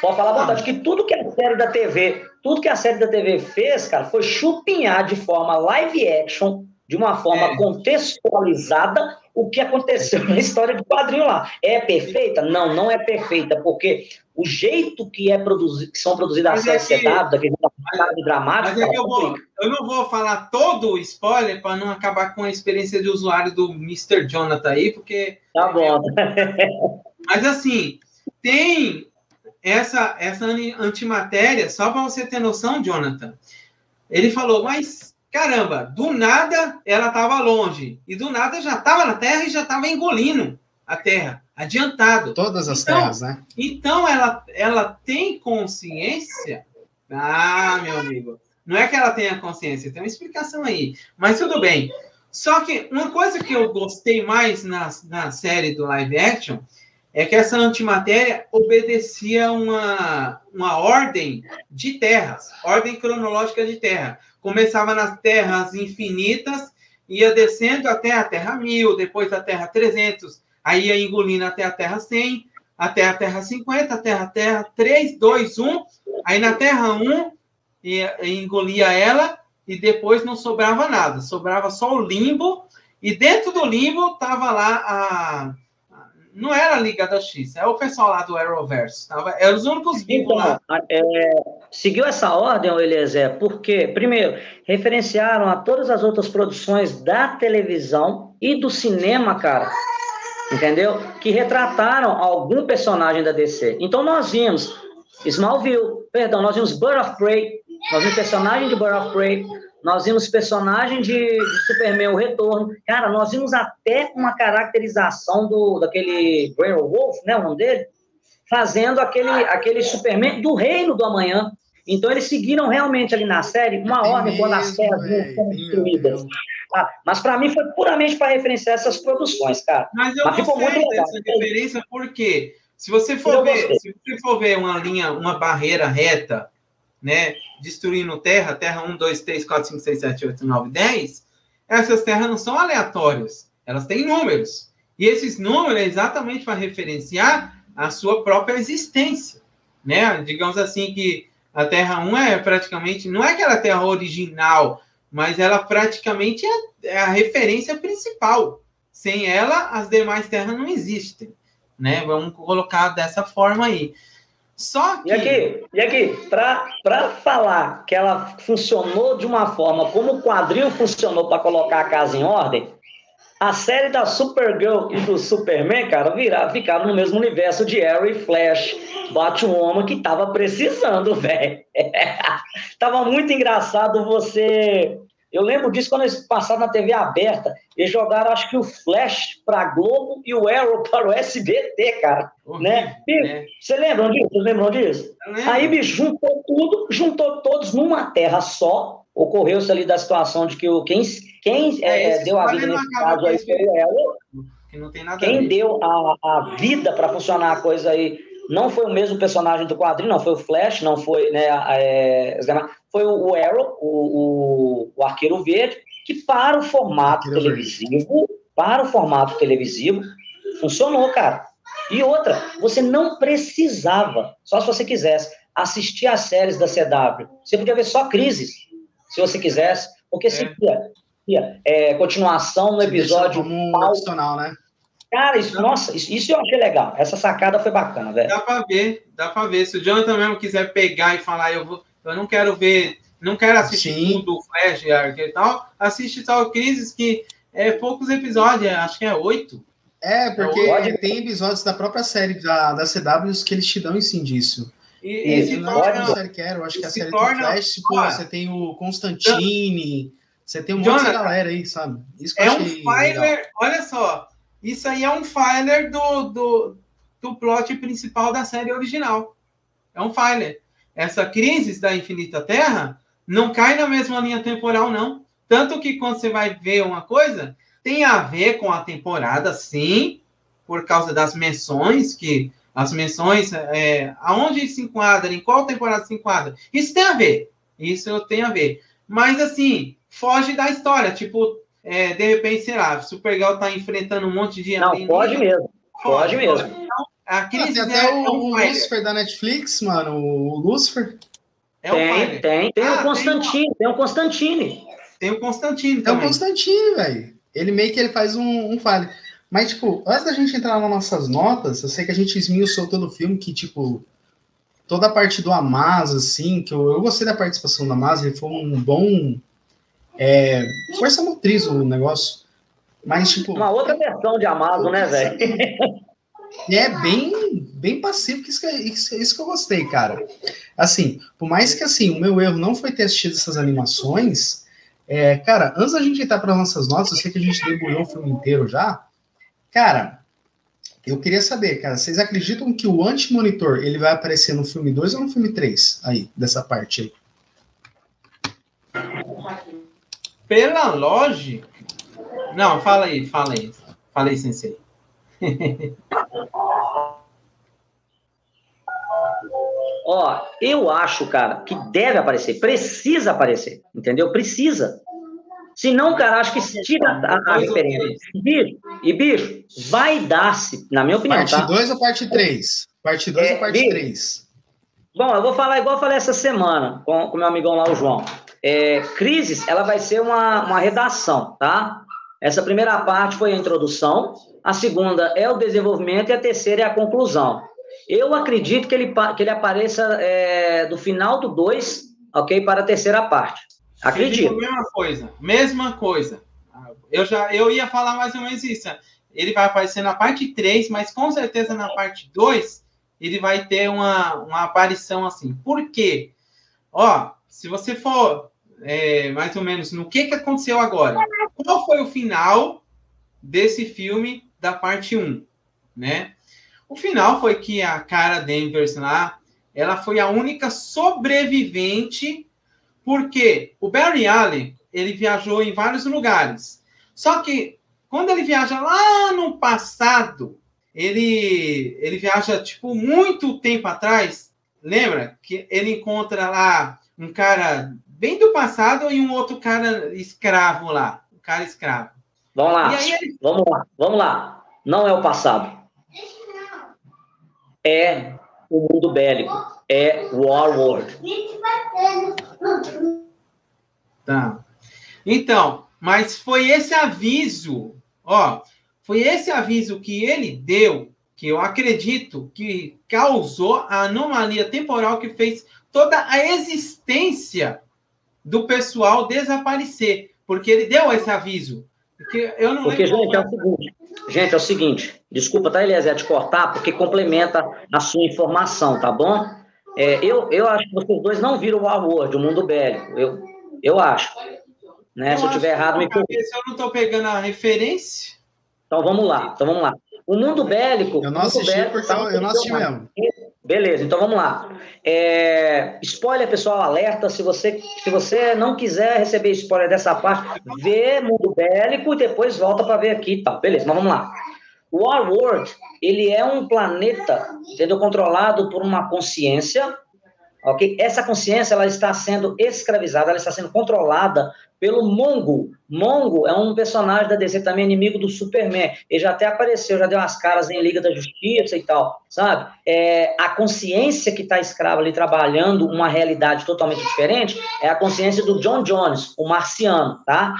[SPEAKER 2] Pode falar à vontade, que tudo que a série da TV, tudo que a série da TV fez, cara, foi chupinhar de forma live action de uma forma é. contextualizada o que aconteceu na história do quadrinho lá. É perfeita? Não, não é perfeita, porque o jeito que é produzido, que são produzidas as é séries CW, daquele dramático.
[SPEAKER 3] Mas é que eu, vou, eu não vou falar todo o spoiler para não acabar com a experiência de usuário do Mr. Jonathan aí, porque.
[SPEAKER 2] Tá bom. [laughs]
[SPEAKER 3] Mas assim, tem essa, essa antimatéria, só para você ter noção, Jonathan. Ele falou, mas Caramba, do nada ela estava longe. E do nada já estava na Terra e já estava engolindo a Terra, adiantado.
[SPEAKER 1] Todas as então, terras, né?
[SPEAKER 3] Então ela, ela tem consciência. Ah, meu amigo. Não é que ela tenha consciência, tem uma explicação aí. Mas tudo bem. Só que uma coisa que eu gostei mais na, na série do live action é que essa antimatéria obedecia uma, uma ordem de terras, ordem cronológica de terra. Começava nas terras infinitas, ia descendo até a terra 1000, depois a terra 300, aí ia engolindo até a terra 100, até a terra 50, até a terra 3, 2, 1, aí na terra 1 ia, engolia ela e depois não sobrava nada, sobrava só o limbo, e dentro do limbo estava lá a, não era a Liga da X, é o pessoal lá do Arrowverse. Tava, eram os únicos vivos então, lá.
[SPEAKER 2] É, seguiu essa ordem, Eliezer, porque, primeiro, referenciaram a todas as outras produções da televisão e do cinema, cara, entendeu? Que retrataram algum personagem da DC. Então, nós vimos Smallville, perdão, nós vimos Bird of Prey, nós vimos personagem de Bird of Prey, nós vimos personagem de, de, Superman, o Retorno. Cara, nós vimos até uma caracterização do, daquele Grey Wolf, né, o nome dele, fazendo aquele, aquele Superman do Reino do Amanhã. Então, eles seguiram realmente ali na série uma ordem mesmo, quando as terras foram destruídas. Ah, mas para mim foi puramente para referenciar essas produções, cara.
[SPEAKER 3] Mas eu mas ficou muito legal. dessa referência porque se você for ver, se você for ver uma linha, uma barreira reta né, destruindo terra, terra 1, 2, 3, 4, 5, 6, 7, 8, 9, 10, essas terras não são aleatórias, elas têm números. E esses números é exatamente para referenciar a sua própria existência, né? Digamos assim que a Terra 1 é praticamente, não é aquela Terra original, mas ela praticamente é, é a referência principal. Sem ela, as demais terras não existem, né? Vamos colocar dessa forma aí. Só que...
[SPEAKER 2] E aqui, e aqui para falar que ela funcionou de uma forma como o quadril funcionou para colocar a casa em ordem, a série da Supergirl e do Superman, cara, viraram, ficaram no mesmo universo de Arrow e Flash, Batwoman, que tava precisando, [laughs] velho. tava muito engraçado você eu lembro disso quando eles passaram na TV aberta. Eles jogaram, acho que o Flash para Globo e o Arrow [laughs] para o SBT, cara. Uhum, né? É. Você lembram disso? Vocês lembram disso? Aí, bicho, juntou tudo, juntou todos numa terra só. Ocorreu-se ali da situação de que o, quem, quem é, é deu a vida nesse caso aí foi o Arrow. quem deu a, a vida para funcionar a coisa aí não foi o mesmo personagem do quadrinho, não foi o Flash, não foi, né, é, foi o Arrow, o, o, o, Arqueiro Verde, que para o formato televisivo, para o formato televisivo, funcionou, cara. E outra, você não precisava, só se você quisesse, assistir às séries da CW. Você podia ver só crises, se você quisesse, porque é. se ia, é, continuação no episódio.
[SPEAKER 1] Como um opcional, né?
[SPEAKER 2] Cara, isso, nossa, isso, isso, eu achei legal. Essa sacada foi bacana, velho.
[SPEAKER 3] Dá pra ver, dá pra ver. Se o Jonathan mesmo quiser pegar e falar, eu, vou, eu não quero ver, não quero assistir Sim. tudo, Flash e tal, assiste só o Crisis, que é poucos episódios, acho que é oito.
[SPEAKER 1] É, porque é tem episódios da própria série da, da CW que eles te dão em sim disso. E, e, não torna, é série que era, eu acho que a série torna, do Flash, tipo, você tem o Constantine, você tem um monte de galera aí, sabe?
[SPEAKER 3] Isso é um filer, olha só, isso aí é um filer do, do, do plot principal da série original. É um filer. Essa crise da Infinita Terra não cai na mesma linha temporal, não. Tanto que quando você vai ver uma coisa, tem a ver com a temporada, sim, por causa das menções, que as menções, é, aonde se enquadra, em qual temporada se enquadra. Isso tem a ver. Isso tem a ver. Mas, assim, foge da história. Tipo, é, de repente, sei lá, Supergirl tá enfrentando um monte de.
[SPEAKER 2] Não, pode mesmo. Pode, mesmo.
[SPEAKER 1] Então, a crise ah, tem até é o, o Lucifer da Netflix, mano. O Lucifer.
[SPEAKER 2] É tem, tem. Tem ah, o Constantine. Tem, tem o Constantine.
[SPEAKER 3] Tem o Constantine
[SPEAKER 1] também. É o Constantine, velho. Ele meio que ele faz um, um falho. Mas, tipo, antes da gente entrar nas nossas notas, eu sei que a gente esmiuçou todo o filme, que, tipo, toda a parte do Amaz, assim, que eu, eu gostei da participação do Amaz, ele foi um bom é, força motriz o negócio. Mas, tipo.
[SPEAKER 2] Uma outra versão de Amazon, né, velho?
[SPEAKER 1] É bem, bem pacífico, isso que, isso, isso que eu gostei, cara. Assim, por mais que assim, o meu erro não foi ter assistido essas animações, é, cara, antes da gente entrar para nossas notas, eu sei que a gente debulhou o filme inteiro já. Cara, eu queria saber, cara, vocês acreditam que o anti-monitor ele vai aparecer no filme 2 ou no filme 3? Aí, dessa parte aí
[SPEAKER 3] pela lógica. Não, fala aí, fala aí. Fala aí, sensei. [laughs]
[SPEAKER 2] Ó, eu acho, cara, que deve aparecer, precisa aparecer, entendeu? Precisa. Se não, cara, acho que tira a, a referência. E bicho, e, bicho, vai dar-se, na minha opinião.
[SPEAKER 1] Parte 2 tá? ou parte 3? Parte 2 é, ou parte 3?
[SPEAKER 2] Bom, eu vou falar igual eu falei essa semana com o meu amigão lá, o João. É, Crises, ela vai ser uma, uma redação, tá? Essa primeira parte foi a introdução, a segunda é o desenvolvimento e a terceira é a conclusão. Eu acredito que ele, que ele apareça é, do final do 2, ok, para a terceira parte. Acredito.
[SPEAKER 3] Mesma coisa, mesma coisa. Eu já eu ia falar mais ou menos isso. Ele vai aparecer na parte 3, mas com certeza na parte 2 ele vai ter uma, uma aparição assim. Por quê? Ó, se você for é, mais ou menos no que, que aconteceu agora. Qual foi o final desse filme da parte 1, né? O final foi que a cara Danvers lá, ela foi a única sobrevivente, porque o Barry Allen, ele viajou em vários lugares. Só que quando ele viaja lá no passado, ele ele viaja tipo muito tempo atrás, lembra que ele encontra lá um cara bem do passado e um outro cara escravo lá. Um cara escravo.
[SPEAKER 2] Vamos lá. Ele... Vamos lá. Vamos lá. Não é o passado. É o mundo bélico. É War World.
[SPEAKER 3] Tá. Então, mas foi esse aviso, ó, foi esse aviso que ele deu, que eu acredito que causou a anomalia temporal que fez toda a existência do pessoal desaparecer, porque ele deu esse aviso. Porque eu não
[SPEAKER 2] porque, gente, é o seguinte, gente, é o seguinte, desculpa, tá, Eliezer, te cortar, porque complementa a sua informação, tá bom? É, eu, eu acho que vocês dois não viram o War o Mundo Bélico, eu, eu acho. Né? Eu Se eu tiver errado, me
[SPEAKER 3] cabeça, Eu não estou pegando a referência.
[SPEAKER 2] Então vamos lá, então vamos lá. O Mundo Bélico...
[SPEAKER 1] Eu não assisti bélico, porque eu, eu não assisti mesmo.
[SPEAKER 2] Beleza, então vamos lá. É, spoiler, pessoal, alerta. Se você, se você não quiser receber spoiler dessa parte, vê Mundo Bélico e depois volta para ver aqui. Tá, beleza, mas vamos lá. O War World, ele é um planeta, entendeu? Controlado por uma consciência, ok? Essa consciência ela está sendo escravizada, ela está sendo controlada pelo Mongo. Mongo é um personagem da DC também, inimigo do Superman. Ele já até apareceu, já deu umas caras em Liga da Justiça e tal, sabe? É, a consciência que está escrava ali trabalhando uma realidade totalmente diferente é a consciência do John Jones, o marciano, tá?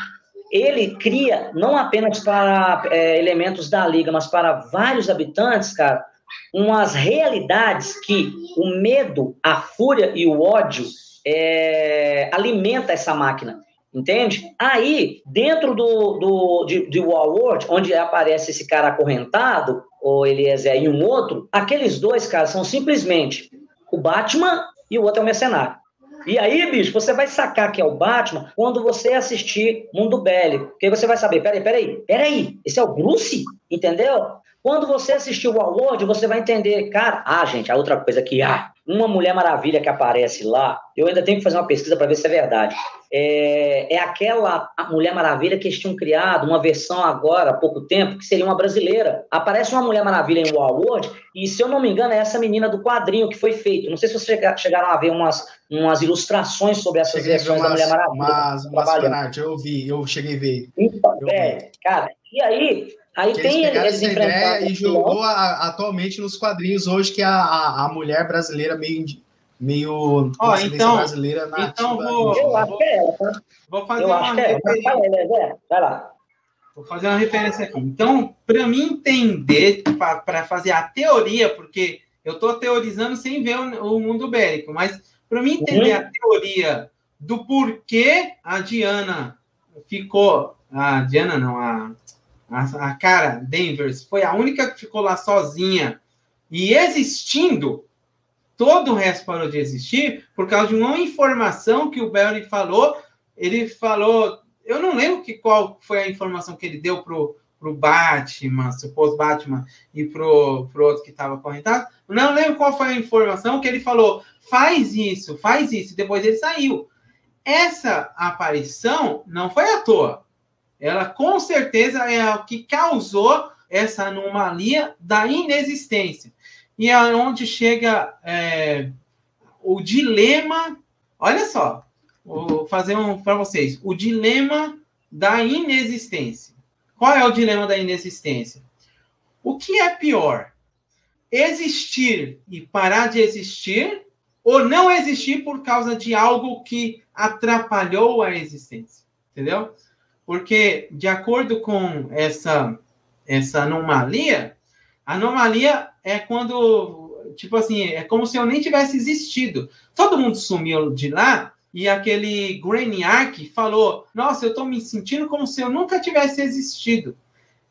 [SPEAKER 2] Ele cria, não apenas para é, elementos da Liga, mas para vários habitantes, cara, umas realidades que o medo, a fúria e o ódio é, alimenta essa máquina. Entende? Aí, dentro do, do, de, de World, onde aparece esse cara acorrentado, ou Eliezer e um outro, aqueles dois caras são simplesmente o Batman e o outro é o mercenário. E aí, bicho, você vai sacar que é o Batman quando você assistir Mundo Bélico. Porque você vai saber, peraí, peraí, peraí, esse é o Bruce? Entendeu? Quando você assistir o World, você vai entender, cara, ah, gente, a outra coisa que há, uma Mulher Maravilha que aparece lá, eu ainda tenho que fazer uma pesquisa para ver se é verdade. É, é aquela Mulher Maravilha que eles tinham criado, uma versão agora, há pouco tempo, que seria uma brasileira. Aparece uma Mulher Maravilha em World, e se eu não me engano, é essa menina do quadrinho que foi feito. Não sei se vocês chegaram a ver umas, umas ilustrações sobre essas cheguei versões da Mulher Maravilha.
[SPEAKER 1] Mas, mas eu vi, eu cheguei a ver.
[SPEAKER 2] Então, é, vi. cara, e aí Aí
[SPEAKER 1] que
[SPEAKER 2] tem
[SPEAKER 1] eles essa ideia e jogou a, atualmente nos quadrinhos hoje que é a, a, a mulher brasileira meio meio
[SPEAKER 3] oh, então, brasileira na então vou, eu acho que é ela, tá? Vou fazer eu uma acho que é. Vai, vai lá. Vou fazer uma referência aqui. Então, para mim entender, para fazer a teoria, porque eu estou teorizando sem ver o, o mundo bélico, mas para mim entender uhum. a teoria do porquê a Diana ficou, a Diana não, a a, cara, Danvers, foi a única que ficou lá sozinha e existindo. Todo o resto parou de existir por causa de uma informação que o Barry falou. Ele falou, eu não lembro que qual foi a informação que ele deu pro pro Batman, suposto Batman, e pro, pro outro que estava correntado. Não lembro qual foi a informação que ele falou. Faz isso, faz isso. Depois ele saiu. Essa aparição não foi à toa ela com certeza é o que causou essa anomalia da inexistência. E é onde chega é, o dilema. Olha só, vou fazer um para vocês: o dilema da inexistência. Qual é o dilema da inexistência? O que é pior? Existir e parar de existir, ou não existir por causa de algo que atrapalhou a existência? Entendeu? Porque, de acordo com essa, essa anomalia, anomalia é quando, tipo assim, é como se eu nem tivesse existido. Todo mundo sumiu de lá e aquele Brainiac falou: Nossa, eu estou me sentindo como se eu nunca tivesse existido.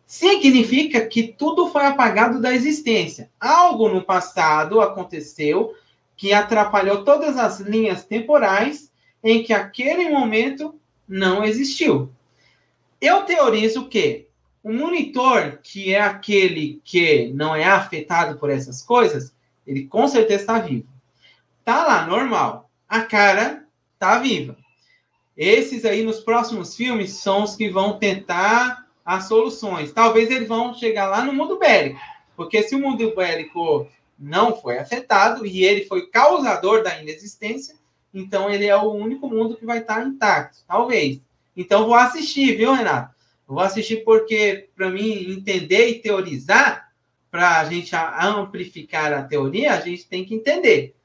[SPEAKER 3] Significa que tudo foi apagado da existência. Algo no passado aconteceu que atrapalhou todas as linhas temporais em que aquele momento não existiu. Eu teorizo que o monitor, que é aquele que não é afetado por essas coisas, ele com certeza está vivo. Tá lá, normal. A cara tá viva. Esses aí nos próximos filmes são os que vão tentar as soluções. Talvez eles vão chegar lá no mundo bélico. Porque se o mundo bélico não foi afetado e ele foi causador da inexistência, então ele é o único mundo que vai estar intacto. Talvez. Então vou assistir, viu, Renato? vou assistir porque, para mim, entender e teorizar, para a gente amplificar a teoria, a gente tem que entender.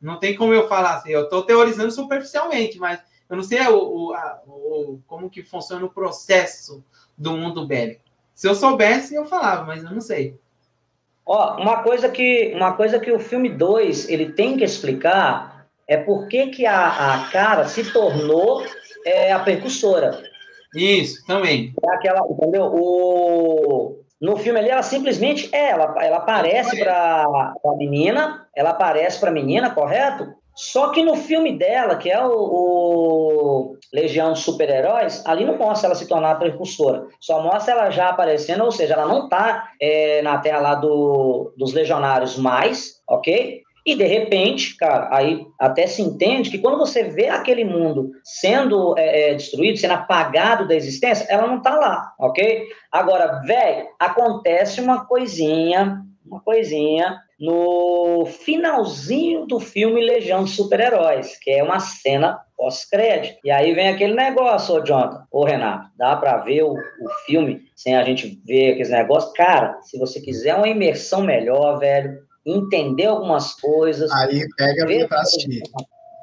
[SPEAKER 3] Não tem como eu falar assim, eu estou teorizando superficialmente, mas eu não sei o, o, a, o, como que funciona o processo do mundo bélico. Se eu soubesse, eu falava, mas eu não sei.
[SPEAKER 2] Ó, uma coisa que, uma coisa que o filme 2 ele tem que explicar é por que, que a, a cara se tornou é a percussora.
[SPEAKER 3] Isso, também.
[SPEAKER 2] É aquela, entendeu? O, no filme ali, ela simplesmente é, ela, ela aparece para a menina, ela aparece para a menina, correto? Só que no filme dela, que é o, o Legião de Super-Heróis, ali não mostra ela se tornar precursora. Só mostra ela já aparecendo, ou seja, ela não está é, na terra lá do, dos legionários mais, ok? E de repente, cara, aí até se entende que quando você vê aquele mundo sendo é, é, destruído, sendo apagado da existência, ela não tá lá, ok? Agora, velho, acontece uma coisinha uma coisinha no finalzinho do filme Legião de Super-Heróis, que é uma cena pós-crédito. E aí vem aquele negócio, ô Jonathan, ô Renato, dá para ver o, o filme sem a gente ver aqueles negócios? Cara, se você quiser uma imersão melhor, velho, entender algumas coisas.
[SPEAKER 1] Aí pega veja, pra assistir.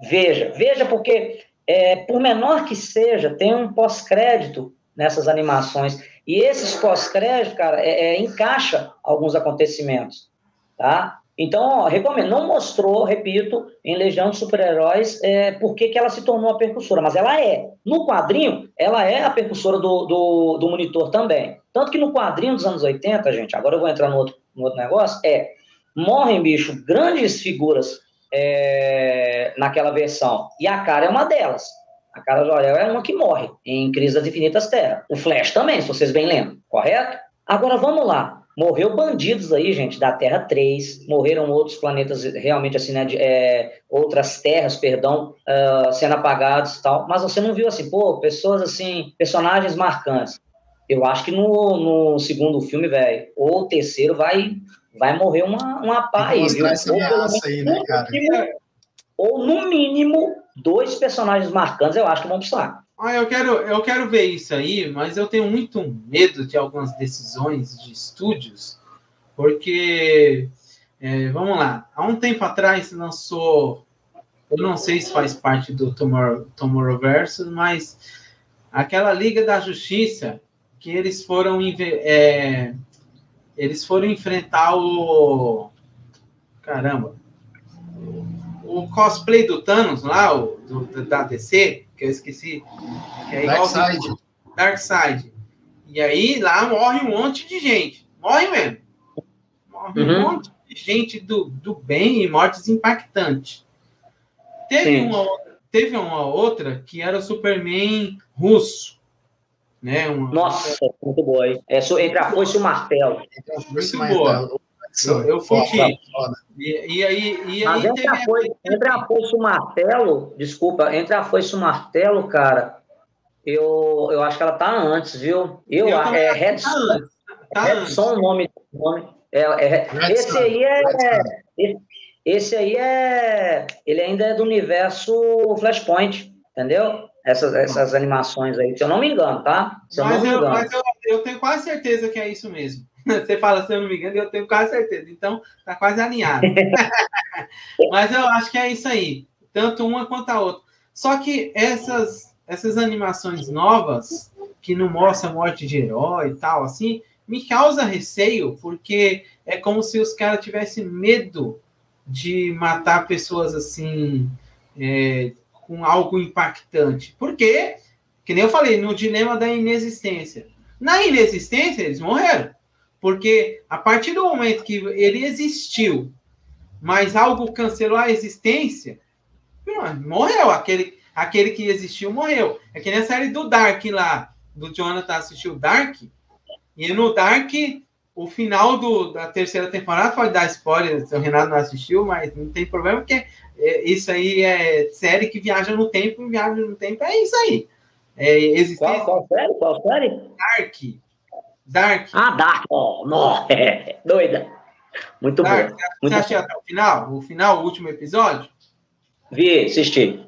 [SPEAKER 2] Veja, veja, porque é, por menor que seja, tem um pós-crédito nessas animações. E esses pós-créditos, cara, é, é, encaixa alguns acontecimentos, tá? Então, ó, recomendo. Não mostrou, repito, em Legião de Super-Heróis é, por que, que ela se tornou a percussora, mas ela é. No quadrinho, ela é a percussora do, do, do monitor também. Tanto que no quadrinho dos anos 80, gente, agora eu vou entrar no outro, no outro negócio, é morrem, bicho, grandes figuras é, naquela versão. E a cara é uma delas. A cara do Orel é uma que morre em Crise das Infinitas Terras. O Flash também, se vocês bem lembram, correto? Agora vamos lá. Morreu bandidos aí, gente, da Terra 3. Morreram outros planetas, realmente, assim, né? De, é, outras terras, perdão, uh, sendo apagados e tal. Mas você não viu, assim, pô, pessoas, assim, personagens marcantes. Eu acho que no, no segundo filme, velho, ou terceiro, vai vai morrer uma, uma pá aí, viu?
[SPEAKER 1] Essa ameaça aí, né, cara?
[SPEAKER 2] ou no mínimo dois personagens marcantes, eu acho que vão precisar.
[SPEAKER 3] Ah, eu quero, eu quero ver isso aí, mas eu tenho muito medo de algumas decisões de estúdios, porque é, vamos lá, há um tempo atrás lançou, eu não sei se faz parte do Tomorrow, Tomorrowverse, mas aquela Liga da Justiça que eles foram é, eles foram enfrentar o. Caramba! O cosplay do Thanos lá, o, do, da DC, que eu esqueci. Que é
[SPEAKER 1] Dark Side.
[SPEAKER 3] Dark Side. E aí lá morre um monte de gente. Morre mesmo. Morre uhum. um monte de gente do, do bem e mortes impactantes. Teve uma, teve uma outra que era o Superman russo. Né? Uma...
[SPEAKER 2] Nossa, muito boa, hein? É, entre a foice e o martelo.
[SPEAKER 3] Muito boa. Eu, eu curti. E, e, aí, e
[SPEAKER 2] Mas
[SPEAKER 3] aí
[SPEAKER 2] entre, a foice, entre a foice e o martelo, desculpa, entre a foice e o martelo, cara, eu, eu acho que ela tá antes, viu? Eu, eu é Redson. Tá Redson, o nome, nome. É, é, esse aí é, é esse aí é. Ele ainda é do universo Flashpoint, entendeu? Essas, essas animações aí, se eu não me engano, tá? Se eu mas, eu, mas
[SPEAKER 3] eu, eu, tenho quase certeza que é isso mesmo. [laughs] Você fala, se eu não me engano, eu tenho quase certeza. Então, tá quase alinhado. [laughs] mas eu acho que é isso aí. Tanto uma quanto a outra. Só que essas, essas animações novas, que não mostram morte de herói e tal, assim, me causa receio, porque é como se os caras tivessem medo de matar pessoas assim, é, com algo impactante. Porque, que nem eu falei, no dilema da inexistência. Na inexistência, eles morreram. Porque a partir do momento que ele existiu, mas algo cancelou a existência, morreu. Aquele, aquele que existiu morreu. É que nem a série do Dark lá, do Jonathan assistiu Dark, e no Dark, o final do, da terceira temporada pode dar spoiler, se o Renato não assistiu, mas não tem problema, porque é, isso aí é série que viaja no tempo, viaja no tempo, é isso aí. É,
[SPEAKER 2] existe... qual, qual série? Qual série?
[SPEAKER 3] Dark. Dark.
[SPEAKER 2] Ah, Dark. Oh, não. [laughs] É, doida. Muito Dark. bom. Você
[SPEAKER 3] Muito assistiu até o final? O final, o último episódio?
[SPEAKER 2] Vi, assisti.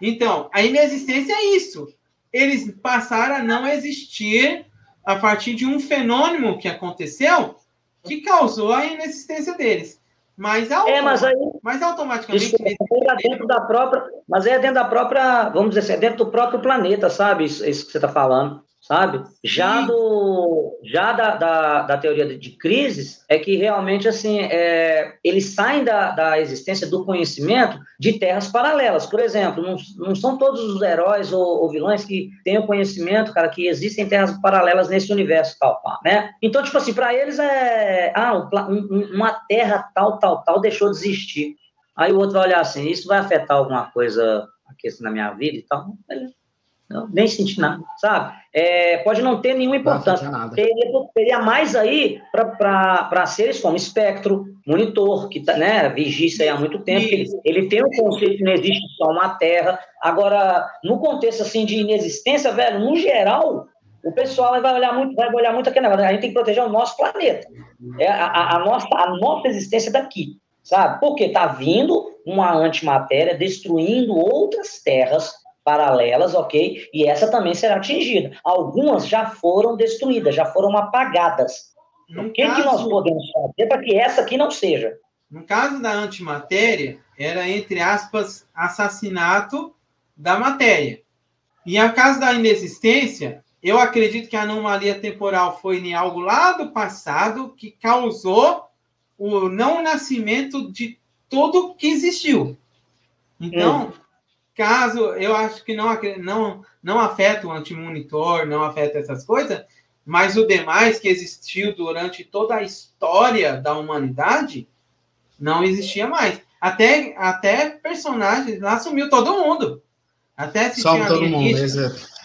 [SPEAKER 3] Então, a inexistência é isso. Eles passaram a não existir a partir de um fenômeno que aconteceu que causou a inexistência deles. Mas,
[SPEAKER 2] é, mas, aí,
[SPEAKER 3] mas automaticamente. Isso,
[SPEAKER 2] é dentro da própria, mas é dentro da própria, vamos dizer assim, é dentro do próprio planeta, sabe? Isso, isso que você está falando sabe? Já do já da, da, da, teoria de crises é que realmente assim é, eles saem da, da existência do conhecimento de terras paralelas. Por exemplo, não, não são todos os heróis ou, ou, vilões que têm o conhecimento, cara, que existem terras paralelas nesse universo tal, né? Então tipo assim para eles é ah um, uma terra tal tal tal deixou de existir. Aí o outro vai olhar assim, isso vai afetar alguma coisa aqui assim, na minha vida e tal, beleza. Não, nem senti nada, sabe? É, pode não ter nenhuma importância. Teria, teria, mais aí para seres como espectro, monitor, que tá, né, vigia isso aí há muito tempo. Ele, ele, tem o um conceito que não existe só uma Terra. Agora, no contexto assim de inexistência, velho, no geral, o pessoal vai olhar muito, vai olhar muito aquele negócio. A gente tem que proteger o nosso planeta. É a, a, nossa, a nossa existência daqui, sabe? Porque está vindo uma antimatéria destruindo outras terras paralelas, ok? E essa também será atingida. Algumas já foram destruídas, já foram apagadas. No o que, caso, que nós podemos fazer para que essa aqui não seja?
[SPEAKER 3] No caso da antimatéria, era, entre aspas, assassinato da matéria. E no caso da inexistência, eu acredito que a anomalia temporal foi em algo lá do passado que causou o não nascimento de tudo que existiu. Então, hum. Caso eu acho que não, não, não afeta o antimonitor, não afeta essas coisas, mas o demais que existiu durante toda a história da humanidade não existia mais. Até, até personagens lá sumiu todo mundo. Até
[SPEAKER 1] se Some todo mundo, exato.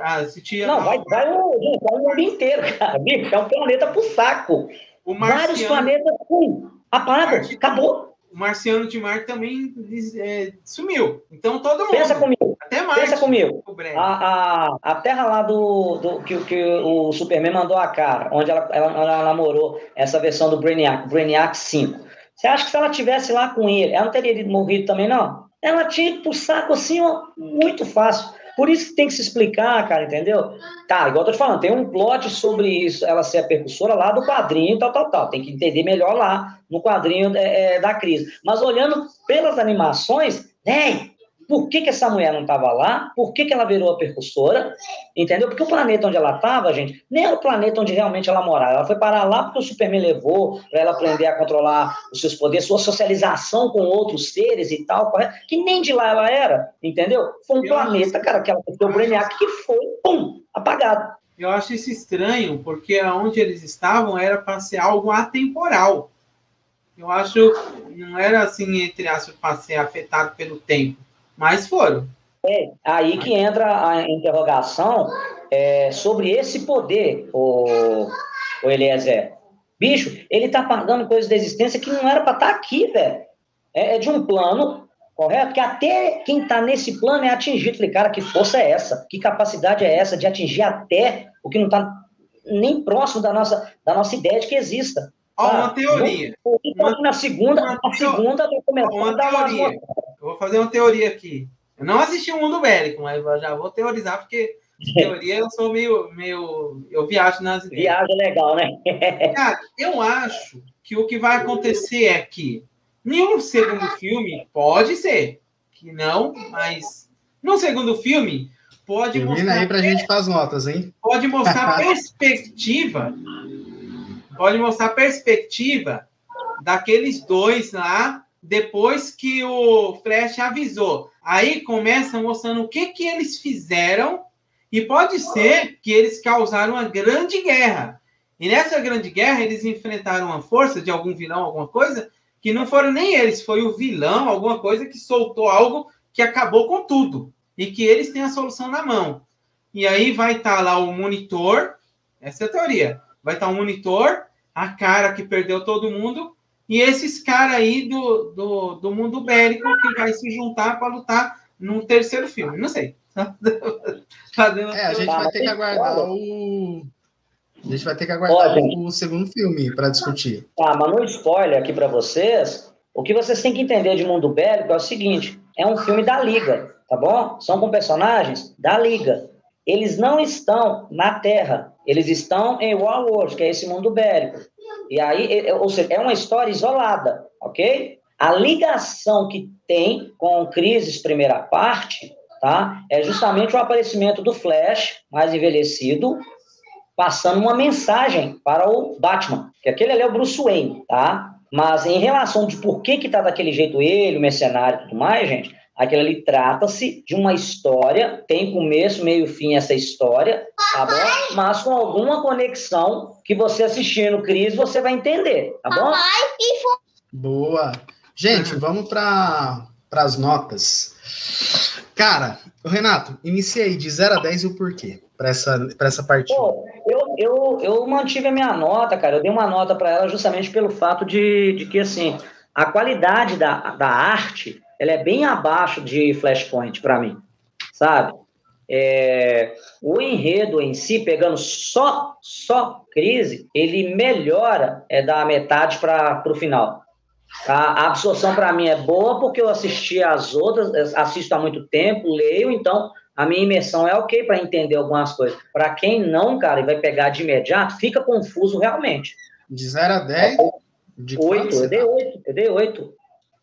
[SPEAKER 2] Ah, tinha... Não, vai, vai, o, vai o mundo inteiro, cara. É um planeta pro saco. O marciano... Vários planetas, pum, apaga, acabou.
[SPEAKER 3] O marciano de Marte também é, sumiu. Então todo mundo.
[SPEAKER 2] Pensa comigo. Até Marte. Pensa comigo. A, a, a Terra lá do, do que, que o Superman mandou a cara, onde ela, ela, ela namorou essa versão do Brainiac, Brainiac 5. Você acha que se ela tivesse lá com ele, ela não teria morrido também, não? Ela tinha ido pro saco assim, ó, muito fácil. Por isso que tem que se explicar, cara, entendeu? Tá, igual eu tô te falando, tem um plot sobre isso, ela ser a percussora lá do quadrinho, tal, tal, tal. Tem que entender melhor lá no quadrinho é, é, da crise. Mas olhando pelas animações, né? Por que, que essa mulher não estava lá? Por que, que ela virou a percussora? Entendeu? Porque o planeta onde ela estava, gente, nem era o planeta onde realmente ela morava. Ela foi parar lá porque o Superman levou para ela aprender a controlar os seus poderes, sua socialização com outros seres e tal? Que nem de lá ela era, entendeu? Foi um Eu planeta, cara, que ela o Brainiac que foi, pum, apagado.
[SPEAKER 3] Eu acho isso estranho, porque onde eles estavam era para ser algo atemporal. Eu acho não era assim, entre aspas, para ser afetado pelo tempo. Mas foram.
[SPEAKER 2] É, aí que entra a interrogação é, sobre esse poder, o, o Eliezer. Bicho, ele tá pagando coisas da existência que não era para estar tá aqui, velho. É, é, de um plano, correto? Que até quem tá nesse plano é atingido. Falei, cara, que força é essa? Que capacidade é essa de atingir até o que não tá nem próximo da nossa, da nossa ideia de que exista?
[SPEAKER 3] Ó, uma teoria.
[SPEAKER 2] Uma, na segunda, uma na segunda,
[SPEAKER 3] uma teoria. Eu vou fazer uma teoria aqui. Eu não assisti o Mundo Bélico, mas já vou teorizar, porque de [laughs] teoria eu sou meio, meio. Eu viajo nas
[SPEAKER 2] ideias. Viagem legal, né? [laughs]
[SPEAKER 3] Cara, eu acho que o que vai acontecer é que nenhum segundo filme pode ser. Que não, mas no segundo filme pode
[SPEAKER 1] Termina mostrar. aí pra gente para as notas, hein?
[SPEAKER 3] Pode mostrar [laughs] perspectiva pode mostrar a perspectiva daqueles dois lá, depois que o Flash avisou. Aí começa mostrando o que, que eles fizeram, e pode ser que eles causaram uma grande guerra. E nessa grande guerra, eles enfrentaram uma força de algum vilão, alguma coisa, que não foram nem eles, foi o vilão, alguma coisa que soltou algo que acabou com tudo. E que eles têm a solução na mão. E aí vai estar tá lá o monitor, essa é a teoria. Vai estar tá o monitor a cara que perdeu todo mundo, e esses caras aí do, do, do mundo bélico que vai se juntar para lutar num terceiro filme. Não sei. [laughs]
[SPEAKER 1] é, a gente vai ter que aguardar o. A gente vai ter que aguardar o segundo filme para discutir.
[SPEAKER 2] Tá, mas no spoiler aqui para vocês, o que vocês têm que entender de mundo bélico é o seguinte: é um filme da Liga, tá bom? São com personagens da Liga. Eles não estão na Terra, eles estão em Warworld, que é esse mundo bélico. E aí, ou seja, é uma história isolada, ok? A ligação que tem com Crises primeira parte, tá? É justamente o aparecimento do Flash, mais envelhecido, passando uma mensagem para o Batman, que aquele ali é o Bruce Wayne, tá? Mas em relação de por que que tá daquele jeito ele, o mercenário e tudo mais, gente, Aquilo ali trata-se de uma história, tem começo, meio fim essa história, tá bom? Mas com alguma conexão que você assistindo Cris, você vai entender, tá bom?
[SPEAKER 1] Boa. Gente, vamos para as notas. Cara, Renato, inicie aí de 0 a 10 e o porquê para essa, essa partida. Pô,
[SPEAKER 2] eu, eu, eu mantive a minha nota, cara. Eu dei uma nota para ela justamente pelo fato de, de que, assim, a qualidade da, da arte ela é bem abaixo de Flashpoint para mim, sabe? é, o enredo em si, pegando só, só crise, ele melhora é, da metade para o final. A, a absorção para mim é boa porque eu assisti as outras, assisto há muito tempo, leio, então a minha imersão é ok para entender algumas coisas. Para quem não, cara, e vai pegar de imediato, fica confuso realmente.
[SPEAKER 1] De 0 a 10?
[SPEAKER 2] De 8, eu dei 8, eu dei 8.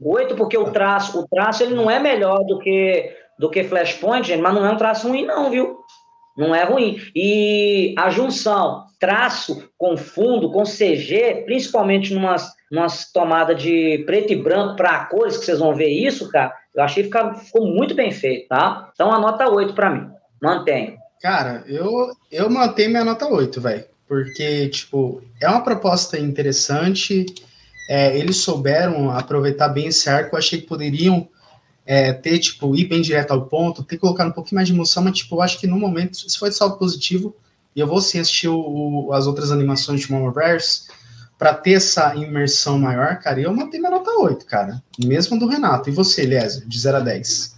[SPEAKER 2] 8 porque o traço, o traço ele não é melhor do que do que Flashpoint, mas não é um traço ruim não, viu? Não é ruim. E a junção traço com fundo, com CG, principalmente numa, numa tomada de preto e branco para cores, que vocês vão ver isso, cara, eu achei que ficou, ficou muito bem feito, tá? Então, a nota 8 para mim. Mantenho.
[SPEAKER 1] Cara, eu, eu mantenho minha nota 8, velho. Porque, tipo, é uma proposta interessante. É, eles souberam aproveitar bem esse arco. Eu achei que poderiam é, ter, tipo, ir bem direto ao ponto, ter colocado um pouquinho mais de emoção, mas, tipo, eu acho que no momento, isso foi salto positivo, e eu vou sim assistir o, o, as outras animações de Momoverse para ter essa imersão maior, cara, e eu mantenho minha nota 8, cara, mesmo do Renato. E você, Eliezer, de 0 a 10?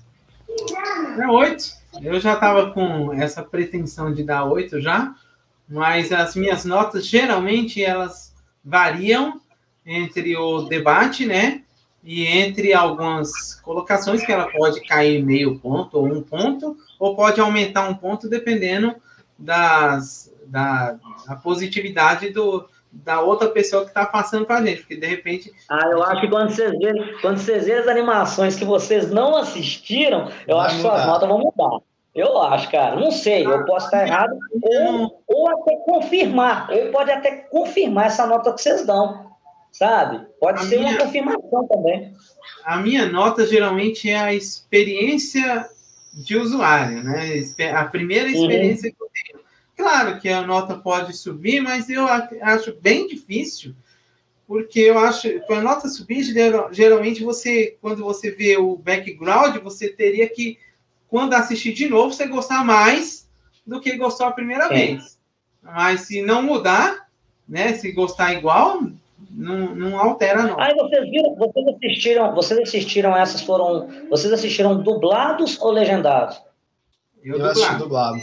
[SPEAKER 3] É 8. Eu já tava com essa pretensão de dar 8 já, mas as minhas notas, geralmente, elas variam entre o debate, né, e entre algumas colocações que ela pode cair meio ponto ou um ponto, ou pode aumentar um ponto dependendo das, da, da positividade do, da outra pessoa que está passando para a gente, porque de repente.
[SPEAKER 2] Ah, eu acho que quando vocês verem, quando vocês verem as animações que vocês não assistiram, eu Vai acho que suas notas vão mudar. Eu acho, cara. Não sei, eu posso estar errado, ou, ou até confirmar, ou pode até confirmar essa nota que vocês dão sabe? Pode a ser minha, uma confirmação também.
[SPEAKER 3] A minha nota geralmente é a experiência de usuário, né? A primeira uhum. experiência uhum. que eu tenho. Claro que a nota pode subir, mas eu acho bem difícil, porque eu acho que a nota subir, geralmente você, quando você vê o background, você teria que, quando assistir de novo, você gostar mais do que gostou a primeira é. vez. Mas se não mudar, né? Se gostar igual, não, não altera, não.
[SPEAKER 2] Aí vocês viram, vocês assistiram, vocês assistiram, essas foram. Vocês assistiram dublados ou legendados?
[SPEAKER 1] Eu, eu assisti dublado.